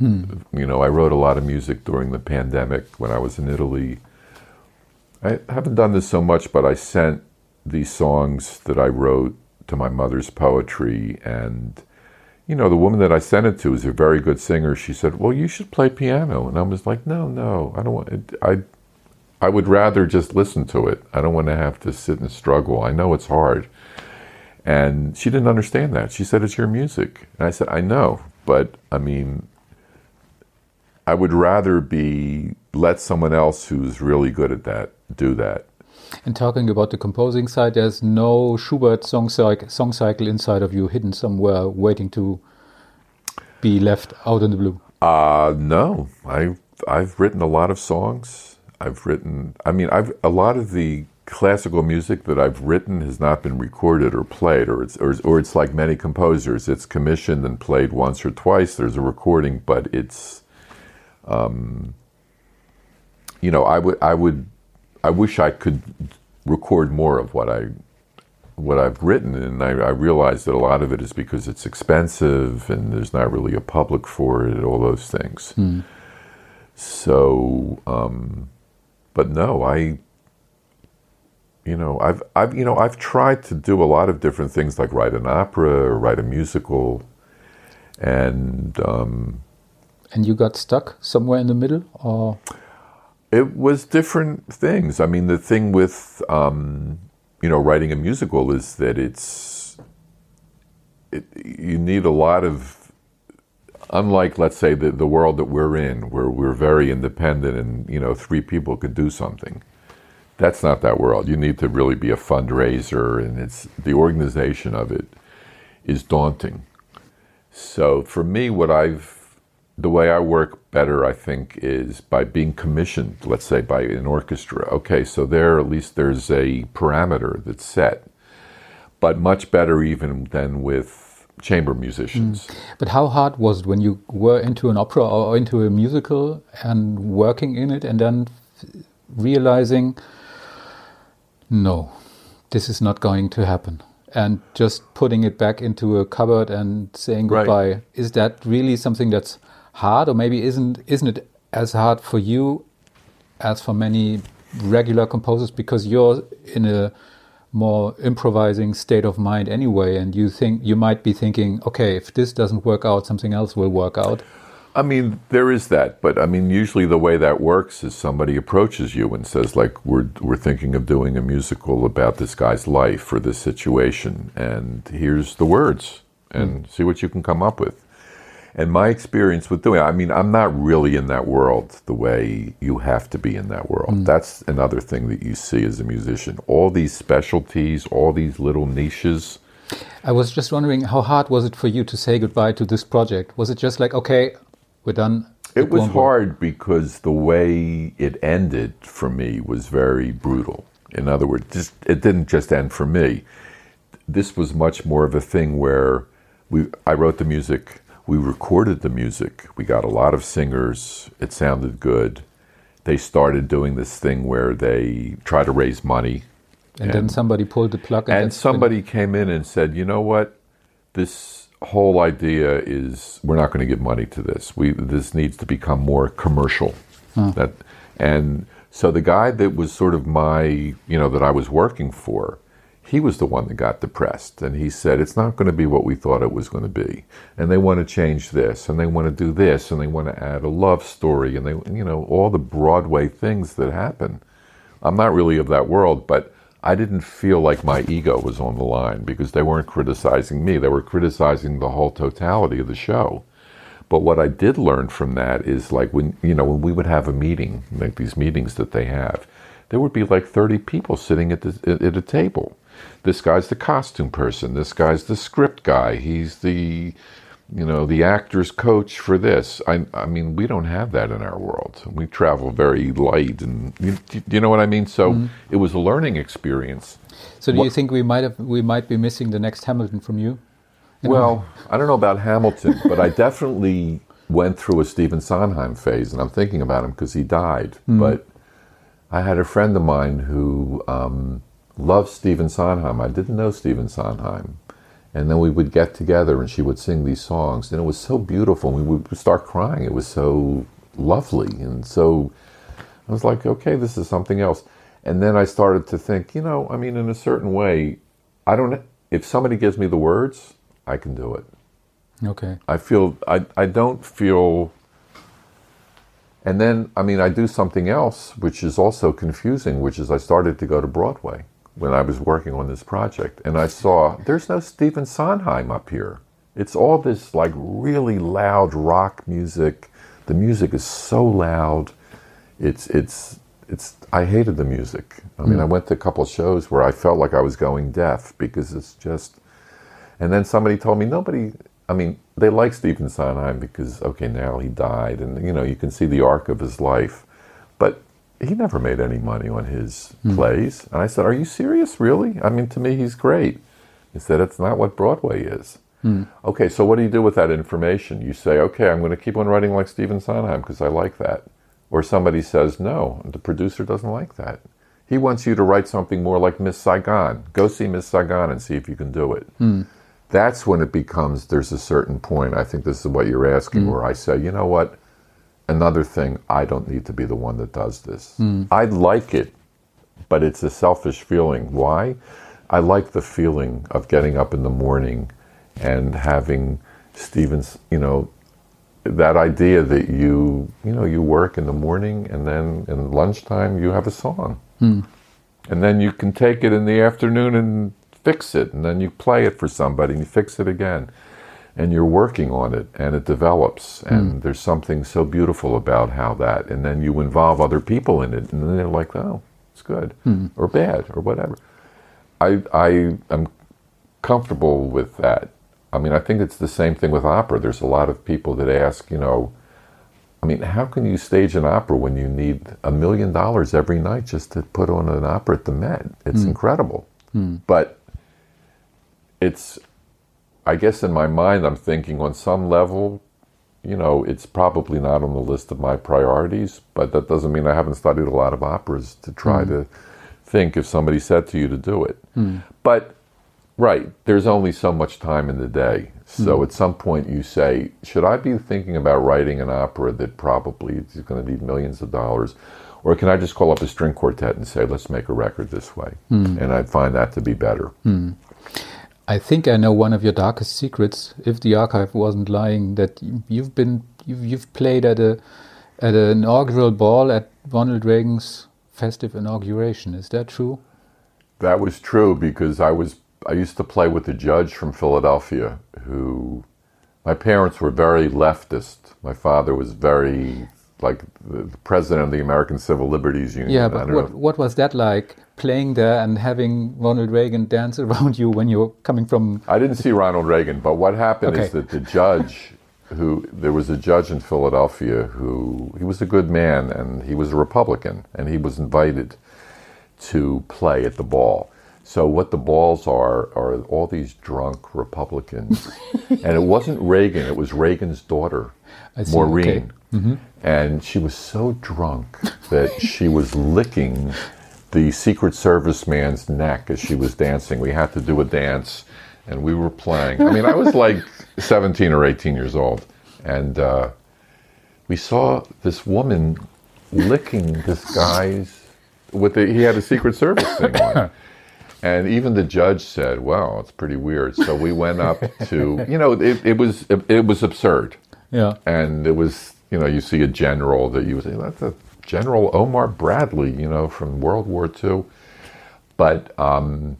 S3: Hmm. You know, I wrote a lot of music during the pandemic when I was in Italy. I haven't done this so much, but I sent these songs that I wrote to my mother's poetry and you know, the woman that I sent it to is a very good singer. She said, "Well, you should play piano," and I was like, "No, no, I don't want. It. I I would rather just listen to it. I don't want to have to sit and struggle. I know it's hard. And she didn't understand that. She said, It's your music. And I said, I know, but I mean, I would rather be let someone else who's really good at that do that.
S2: And talking about the composing side, there's no Schubert song, cycle, song cycle inside of you hidden somewhere waiting to be left out in the blue?
S3: Uh, no. I, I've written a lot of songs I've written. I mean, I've a lot of the classical music that I've written has not been recorded or played, or it's or, or it's like many composers. It's commissioned and played once or twice. There's a recording, but it's. Um, you know, I would, I would, I wish I could record more of what I, what I've written, and I, I realize that a lot of it is because it's expensive and there's not really a public for it, all those things. So, um, but no, I, you know, I've, I've, you know, I've tried to do a lot of different things, like write an opera or write a musical, and um,
S2: And you got stuck somewhere in the middle, or
S3: it was different things. I mean, the thing with, um, you know, writing a musical is that it's, it, you need a lot of, unlike, let's say, the, the world that we're in, where we're very independent and, you know, three people could do something. That's not that world. You need to really be a fundraiser, and it's the organization of it is daunting. So for me, what I've the way I work better, I think, is by being commissioned, let's say by an orchestra. Okay, so there at least there's a parameter that's set, but much better even than with chamber musicians. Mm.
S2: But how hard was it when you were into an opera or into a musical and working in it and then realizing, no, this is not going to happen? And just putting it back into a cupboard and saying
S3: Right.
S2: goodbye. Is that really something that's hard, or maybe isn't isn't it as hard for you as for many regular composers because you're in a more improvising state of mind anyway, and you think you might be thinking, okay, if this doesn't work out, something else will work out.
S3: I mean, there is that, but I mean, usually the way that works is somebody approaches you and says, like, we're we're thinking of doing a musical about this guy's life or this situation, and here's the words, and hmm. see what you can come up with. And my experience with doing, I mean, I'm not really in that world the way you have to be in that world. Mm. That's another thing that you see as a musician. All these specialties, all these little niches.
S2: I was just wondering, how hard was it for you to say goodbye to this project? Was it just like, okay, we're done?
S3: It was
S2: won't work?
S3: hard because the way it ended for me was very brutal. In other words, just, it didn't just end for me. This was much more of a thing where we, I wrote the music, we recorded the music, we got a lot of singers, it sounded good. They started doing this thing where they try to raise money.
S2: And, then somebody pulled the plug, and,
S3: And somebody came in and said, you know what? This whole idea is we're not going to give money to this. We this needs to become more commercial. Hmm. That and so the guy that was sort of my you know that I was working for, he was the one that got depressed and he said it's not going to be what we thought it was going to be. And they want to change this and they want to do this and they want to add a love story and they you know all the Broadway things that happen. I'm not really of that world, but I didn't feel like my ego was on the line because they weren't criticizing me. They were criticizing the whole totality of the show. But what I did learn from that is like when, you know, when we would have a meeting, like these meetings that they have, there would be like 30 people sitting at, the, at, at a table. This guy's the costume person. This guy's the script guy. He's the, you know, the actor's coach for this. I, I mean, we don't have that in our world. We travel very light, and you, you know what I mean. So it was a learning experience.
S2: So, do
S3: What-
S2: you think we might have we might be missing the next Hamilton from you?
S3: Well, I don't know about Hamilton, but I definitely went through a Stephen Sondheim phase, and I'm thinking about him because he died. But I had a friend of mine who um, loved Stephen Sondheim. I didn't know Stephen Sondheim. And then we would get together and she would sing these songs, and it was so beautiful. And we would start crying. It was so lovely. And so I was like, okay, this is something else. And then I started to think, you know, I mean, in a certain way, I don't, if somebody gives me the words, I can do it.
S2: Okay.
S3: I feel I, I don't feel and then I mean I do something else which is also confusing which is I started to go to Broadway when I was working on this project and I saw there's no Stephen Sondheim up here. It's all this like really loud rock music. The music is so loud. It's it's it's I hated the music. I mean I hmm. went to a couple shows where I felt like I was going deaf because it's just and then somebody told me nobody. I mean, they like Stephen Sondheim because okay, now he died, and you know you can see the arc of his life, but he never made any money on his hmm. plays. And I said, "Are you serious? Really? I mean, to me, he's great." He said, "It's not what Broadway is." Hmm. Okay, so what do you do with that information? You say, "Okay, I'm going to keep on writing like Stephen Sondheim because I like that." or somebody says no, the producer doesn't like that. He wants you to write something more like Miss Saigon. Go see Miss Saigon and see if you can do it. Hmm. That's when it becomes there's a certain point. I think this is what you're asking, where I say, you know what? Another thing, I don't need to be the one that does this. Hmm. I like it, but it's a selfish feeling. Why? I like the feeling of getting up in the morning and having Stevens, you know, that idea that you, you know, you work in the morning and then in lunchtime you have a song. Hmm. And then you can take it in the afternoon and fix it. And then you play it for somebody and you fix it again. And you're working on it and it develops. Hmm. And there's something so beautiful about how that. And then you involve other people in it. And then they're like, oh, it's good hmm. or bad or whatever. I, I am comfortable with that. I mean, I think it's the same thing with opera. There's a lot of people that ask, you know, I mean, how can you stage an opera when you need a million dollars every night just to put on an opera at the Met? It's hmm. incredible. But it's, I guess in my mind, I'm thinking on some level, you know, it's probably not on the list of my priorities, but that doesn't mean I haven't studied a lot of operas to try hmm. to think if somebody said to you to do it. Hmm. But, right, there's only so much time in the day. So hmm. at some point you say, should I be thinking about writing an opera that probably is going to need millions of dollars? Or can I just call up a string quartet and say, let's make a record this way? And I find that to be better.
S2: I think I know one of your darkest secrets. If the archive wasn't lying, that you've been you've, you've played at a at an inaugural ball at Ronald Reagan's festive inauguration. Is that true?
S3: That was true because I was I used to play with a judge from Philadelphia who my parents were very leftist. My father was very like the, president of the American Civil Liberties Union.
S2: Yeah, but what what was that like playing there and having Ronald Reagan dance around you when you're coming from?
S3: I didn't see Ronald Reagan, but what happened is that the judge who there was a judge in Philadelphia who he was a good man and he was a Republican and he was invited to play at the ball. So what the balls are are all these drunk Republicans, and it wasn't Reagan; it was Reagan's daughter,
S2: see,
S3: Maureen,
S2: okay.
S3: And she was so drunk that she was licking the Secret Service man's neck as she was dancing. We had to do a dance, and we were playing. I mean, I was like 17 or 18 years old, and uh, we saw this woman licking this guy's with the, he had a Secret Service thing on. And even the judge said, "Well, it's pretty weird." So we went up to, you know, it, it was it, it was absurd
S2: Yeah,
S3: and it was you know you see a general that you would say that's a General Omar Bradley you know from World War II, but um,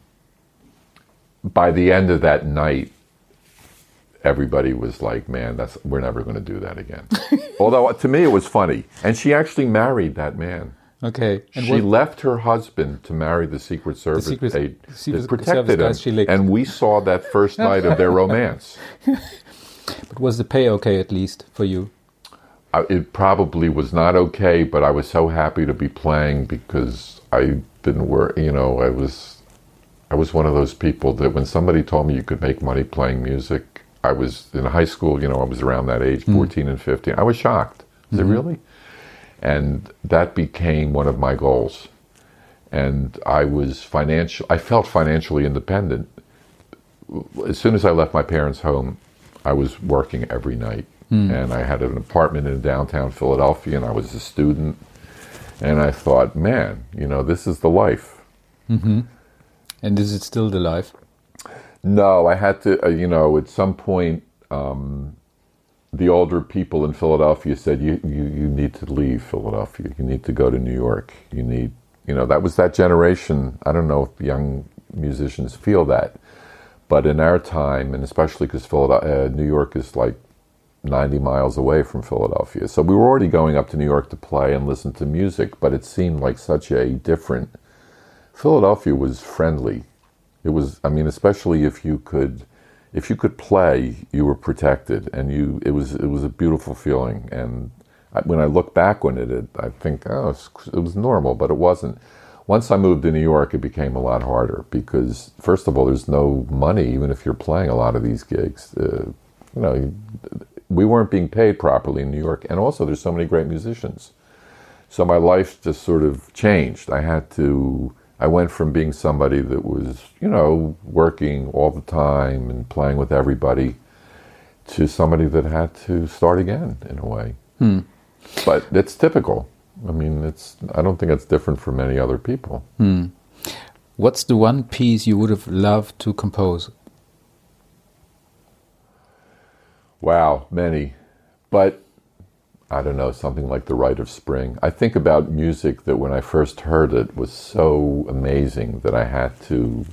S3: by the end of that night, everybody was like, "Man, that's we're never going to do that again." Although to me it was funny, and she actually married that man.
S2: okay. And
S3: she
S2: what,
S3: left her husband to marry the Secret Service
S2: Secret-
S3: aide
S2: Secret
S3: that protected
S2: Service
S3: him,
S2: guys she licked.
S3: and we saw that first night of their romance.
S2: but was the pay okay at least for you?
S3: I, it probably was not okay, but I was so happy to be playing because I didn't work. You know, I was, I was one of those people that when somebody told me you could make money playing music, I was in high school. You know, I was around that age, mm. fourteen and fifteen. I was shocked. I it mm-hmm. really? And that became one of my goals. And I was financial. I felt financially independent. As soon as I left my parents' home, I was working every night. And I had an apartment in downtown Philadelphia, and I was a student. And I thought, man, you know, this is the life.
S2: And is it still the life?
S3: No, I had to, uh, you know, at some point, um, the older people in Philadelphia said, you, you, you need to leave Philadelphia. You need to go to New York. You need, you know, that was that generation. I don't know if young musicians feel that. But in our time, and especially because uh, New York is like 90 miles away from Philadelphia. So we were already going up to New York to play and listen to music, but it seemed like such a different. Philadelphia was friendly. It was, I mean, especially if you could, if you could play, you were protected, and you. It was, it was a beautiful feeling. And when I look back on it, it I think, oh, it was, it was normal, but it wasn't. Once I moved to New York, it became a lot harder because, first of all, there's no money, even if you're playing a lot of these gigs. Uh, you know, we weren't being paid properly in New York, and also there's so many great musicians. So my life just sort of changed. I had to, I went from being somebody that was, you know, working all the time and playing with everybody to somebody that had to start again in a way. Hmm. But it's typical. I mean, it's, I don't think it's different for many other people. Hmm.
S2: What's the one piece you would have loved to compose?
S3: Wow, many. But I don't know, something like The Rite of Spring. I think about music that when I first heard it was so amazing that I had to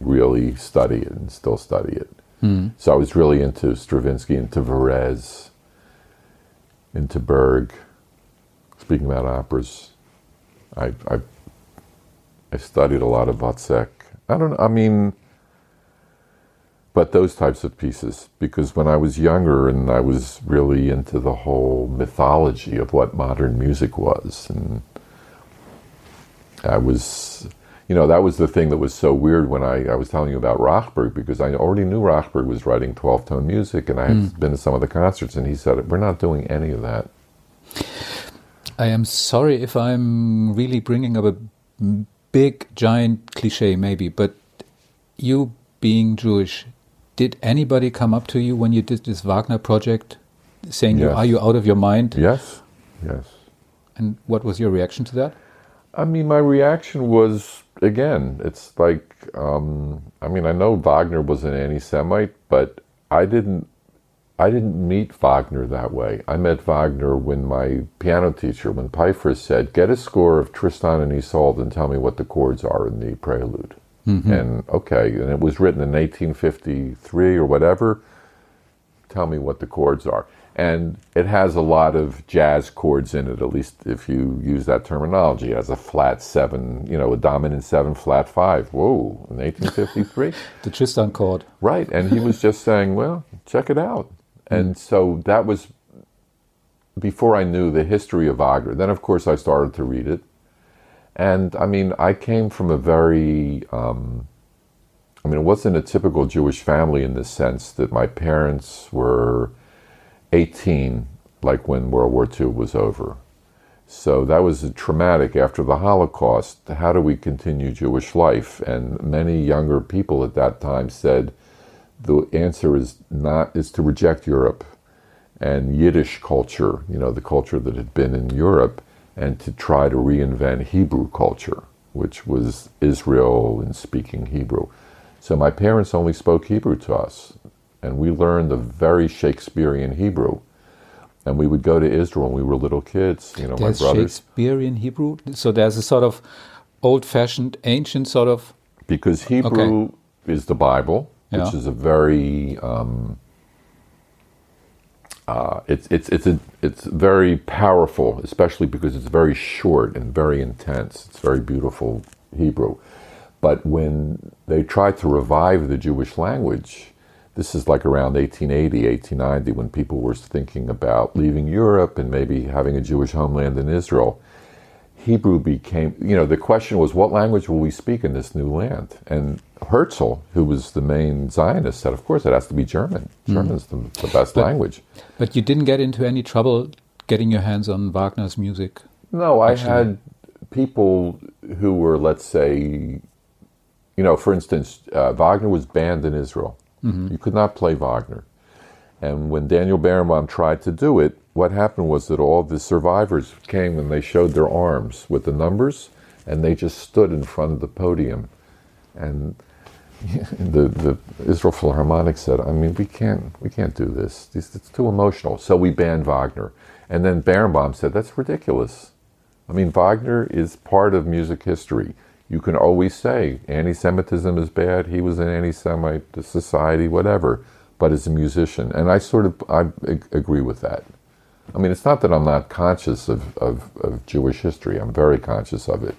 S3: really study it and still study it. Hmm. So I was really into Stravinsky, into Varese, into Berg. Speaking about operas, I, I, I studied a lot of Wozzeck. I don't know I mean, but those types of pieces because when I was younger and I was really into the whole mythology of what modern music was and I was you know that was the thing that was so weird when I, I was telling you about Rochberg because I already knew Rochberg was writing 12 tone music and I had hmm. been to some of the concerts and he said we're not doing any of that.
S2: I am sorry if I'm really bringing up a big, giant cliche, maybe, but you being Jewish, did anybody come up to you when you did this Wagner project saying,
S3: Yes.
S2: Are you out of your mind?
S3: yes yes
S2: And what was your reaction to that?
S3: I mean, my reaction was again, it's like, um, I mean, I know Wagner was an anti-Semite, but I didn't, I didn't meet Wagner that way. I met Wagner when my piano teacher, when Peiffer said, "Get a score of Tristan and Isolde and tell me what the chords are in the prelude." Mm-hmm. And okay, and it was written in 1853 or whatever. Tell me what the chords are. And it has a lot of jazz chords in it, at least if you use that terminology. It has a flat seven, you know, a dominant seven, flat five. Whoa, in 1853?
S2: The Tristan chord.
S3: right. And he was just saying, well, check it out. Mm-hmm. And so that was before I knew the history of Wagner. Then, of course, I started to read it. And I mean, I came from a very, um, I mean, it wasn't a typical Jewish family in the sense that my parents were 18, like when World War II was over. So that was traumatic after the Holocaust. How do we continue Jewish life? And many younger people at that time said the answer is not is to reject Europe and Yiddish culture, you know, the culture that had been in Europe, and to try to reinvent Hebrew culture, which was Israel and speaking Hebrew. So my parents only spoke Hebrew to us, and we learned the very Shakespearean Hebrew. And we would go to Israel when we were little kids, you know,
S2: There's
S3: my brothers.
S2: Shakespearean Hebrew. So there's a sort of old fashioned, ancient sort of.
S3: because Hebrew is the Bible, which is a very um, uh, it's it's it's a it's very powerful, especially because it's very short and very intense. It's very beautiful Hebrew, but when they tried to revive the Jewish language, this is like around 1880, 1890, when people were thinking about leaving Europe and maybe having a Jewish homeland in Israel. Hebrew became, you know, the question was, what language will we speak in this new land? And Herzl, who was the main Zionist, said, of course, it has to be German. German's the, the best
S2: But-
S3: language.
S2: But you didn't get into any trouble getting your hands on Wagner's music.
S3: No, I
S2: Actually-
S3: had people who were, let's say, you know, for instance, uh, Wagner was banned in Israel. You could not play Wagner. And when Daniel Barenboim tried to do it, what happened was that all the survivors came and they showed their arms with the numbers, and they just stood in front of the podium. And the, the Israel Philharmonic said, I mean, we can't, we can't do this. It's too emotional. So we banned Wagner. And then Barenboim said, that's ridiculous. I mean, Wagner is part of music history. You can always say anti Semitism is bad, he was an anti Semite, society, whatever, but as a musician. And I sort of I agree with that. I mean, it's not that I'm not conscious of, of, of Jewish history, I'm very conscious of it.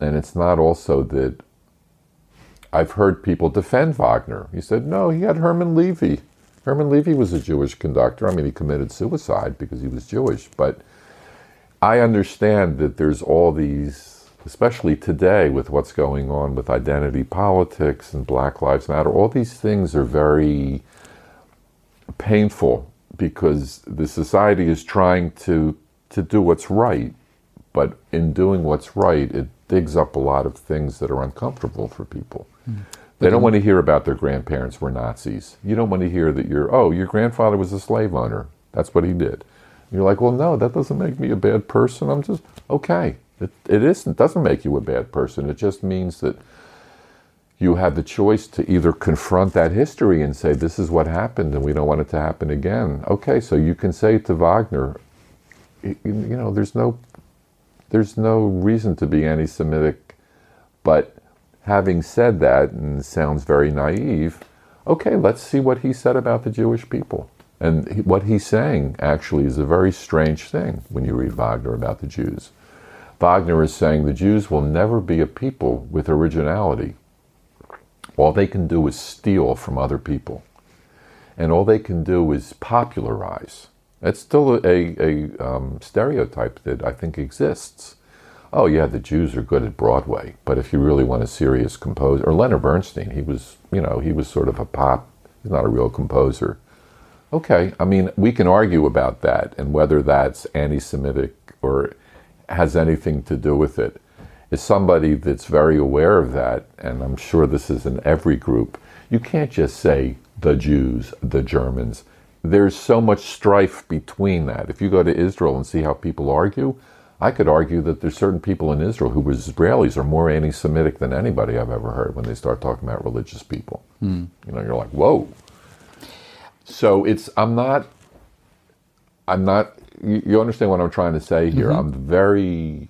S3: And it's not also that I've heard people defend Wagner. He said, no, he had Hermann Levi. Hermann Levi was a Jewish conductor. I mean, he committed suicide because he was Jewish, but I understand that there's all these, especially today with what's going on with identity politics and Black Lives Matter, all these things are very painful because the society is trying to, to do what's right, but in doing what's right, it digs up a lot of things that are uncomfortable for people. Hmm. They don't want to hear about their grandparents were Nazis. You don't want to hear that your oh your grandfather was a slave owner. That's what he did. You're like, well, no, that doesn't make me a bad person. I'm just okay. It, it isn't. Doesn't make you a bad person. It just means that you have the choice to either confront that history and say this is what happened and we don't want it to happen again. Okay, so you can say to Wagner, you, know, there's no there's no reason to be anti-Semitic, but having said that, and it sounds very naive, okay, let's see what he said about the Jewish people. And what he's saying actually is a very strange thing when you read Wagner about the Jews. Wagner is saying the Jews will never be a people with originality. All they can do is steal from other people. And all they can do is popularize. It's still a, a um, stereotype that I think exists. Oh, yeah, the Jews are good at Broadway, but if you really want a serious composer, or Leonard Bernstein, he was, you know, he was sort of a pop, he's not a real composer. Okay, I mean, we can argue about that and whether that's anti Semitic or has anything to do with it. As somebody that's very aware of that, and I'm sure this is in every group, you can't just say the Jews, the Germans. There's so much strife between that. If you go to Israel and see how people argue, I could argue that there's certain people in Israel who were Israelis are more anti-Semitic than anybody I've ever heard when they start talking about religious people. Hmm. You know, you're like, whoa. So it's I'm not I'm not you, you understand what I'm trying to say here. Mm-hmm. I'm very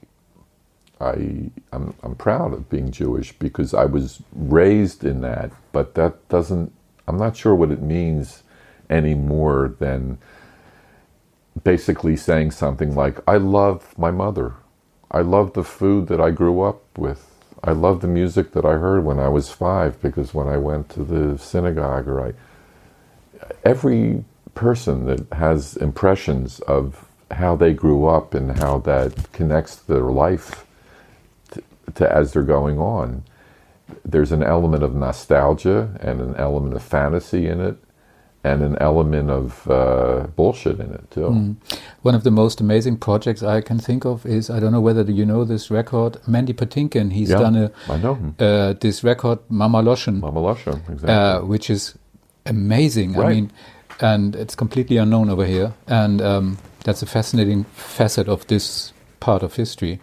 S3: I I'm I'm proud of being Jewish because I was raised in that, but that doesn't I'm not sure what it means any more than basically saying something like I love my mother. I love the food that I grew up with. I love the music that I heard when I was 5 because when I went to the synagogue or I every person that has impressions of how they grew up and how that connects their life to, as they're going on. There's an element of nostalgia and an element of fantasy in it, and an element of uh, bullshit in it too.
S2: One of the most amazing projects I can think of is I don't know whether you know this record, Mandy Patinkin. He's
S3: Yeah,
S2: done a
S3: I know
S2: uh, this record Mama Loschen,
S3: Mama Lusha, exactly.
S2: uh, which is amazing. I mean, and it's completely unknown over here, and um, that's a fascinating facet of this part of history.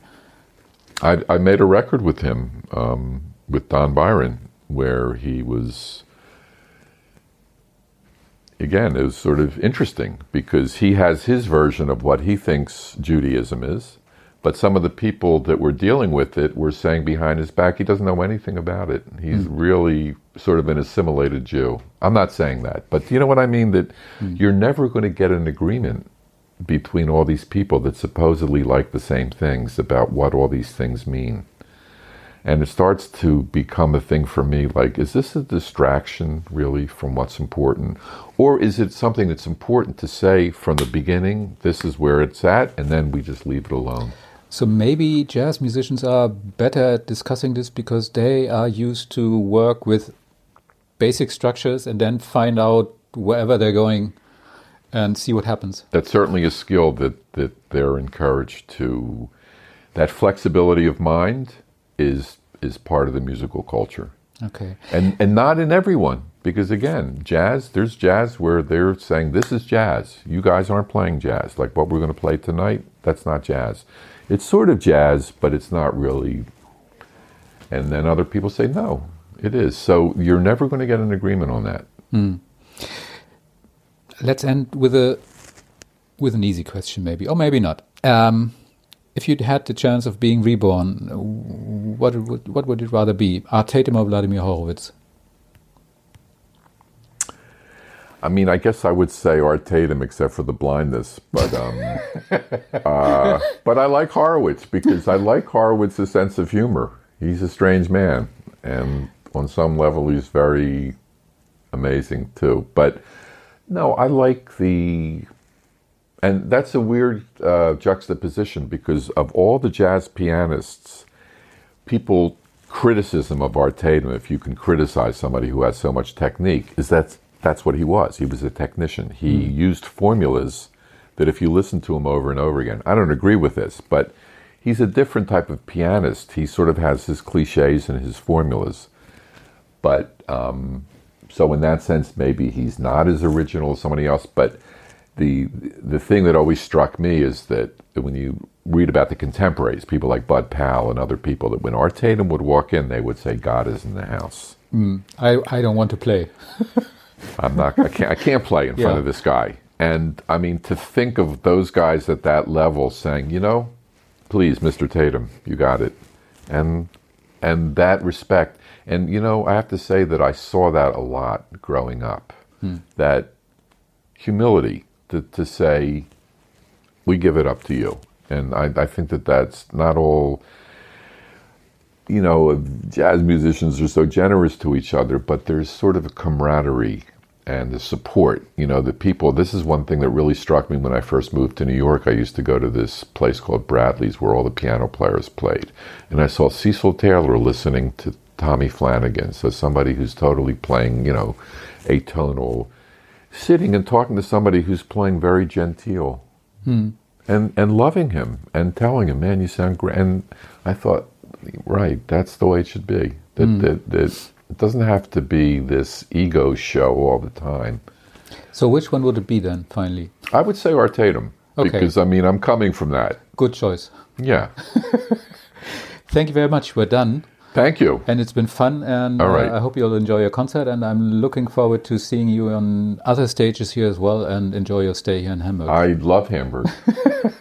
S3: I, I made a record with him, um, with Don Byron, where he was. Again, it was sort of interesting because he has his version of what he thinks Judaism is, but some of the people that were dealing with it were saying behind his back he doesn't know anything about it. He's really sort of an assimilated Jew. I'm not saying that, but you know what I mean? That you're never going to get an agreement between all these people that supposedly like the same things about what all these things mean. And it starts to become a thing for me like, is this a distraction really from what's important? Or is it something that's important to say from the beginning, this is where it's at, and then we just leave it alone?
S2: So maybe jazz musicians are better at discussing this because they are used to work with basic structures and then find out wherever they're going and see what happens.
S3: That's certainly a skill that, that they're encouraged to. That flexibility of mind is is part of the musical culture.
S2: Okay.
S3: and and not in everyone because again jazz there's jazz where they're saying this is jazz you guys aren't playing jazz like what we're going to play tonight that's not jazz it's sort of jazz but it's not really and then other people say no it is so you're never going to get an agreement on that hmm.
S2: Let's end with a with an easy question, maybe, or maybe not. Um, if you'd had the chance of being reborn, what would what would it rather be, Art Tatum or Vladimir Horowitz?
S3: I mean, I guess I would say Art Tatum, except for the blindness, but um, uh, but I like Horowitz because I like Horowitz's sense of humor. He's a strange man, and on some level, he's very amazing too. But no, I like the, and that's a weird uh, juxtaposition because of all the jazz pianists, people criticism of Art Tatum, if you can criticize somebody who has so much technique, is that that's what he was. He was a technician. He used formulas that if you listen to him over and over again, I don't agree with this, but he's a different type of pianist. He sort of has his cliches and his formulas, but um, so in that sense, maybe he's not as original as somebody else. But the the thing that always struck me is that when you read about the contemporaries, people like Bud Powell and other people, that when Art Tatum would walk in, they would say, "God is in the house."
S2: Mm, I I don't want to play.
S3: I'm not. I can't. I can't play in front of this guy. And I mean, to think of those guys at that level saying, you know, please, Mr. Tatum, you got it, and and that respect. And you know, I have to say that I saw that a lot growing up. Hmm. That humility to, to say, we give it up to you. And I, I think that that's not all you know, jazz musicians are so generous to each other, but there's sort of a camaraderie and the support. You know, the people. This is one thing that really struck me when I first moved to New York. I used to go to this place called Bradley's where all the piano players played. And I saw Cecil Taylor listening to Tommy Flanagan. So somebody who's totally playing, you know, atonal, sitting and talking to somebody who's playing very genteel hmm. and and loving him and telling him, "Man, you sound great." And I thought, right, that's the way it should be. That hmm. that, that it doesn't have to be this ego show all the time.
S2: So which one would it be then? Finally,
S3: I would say Art Tatum
S2: Okay.
S3: because I mean I'm coming from that.
S2: good choice.
S3: Yeah,
S2: Thank you very much. We're done.
S3: Thank you.
S2: And it's been fun, and
S3: All right.
S2: uh, I hope you'll enjoy your concert. And I'm looking forward to seeing you on other stages here as well, and enjoy your stay here in Hamburg.
S3: I love Hamburg.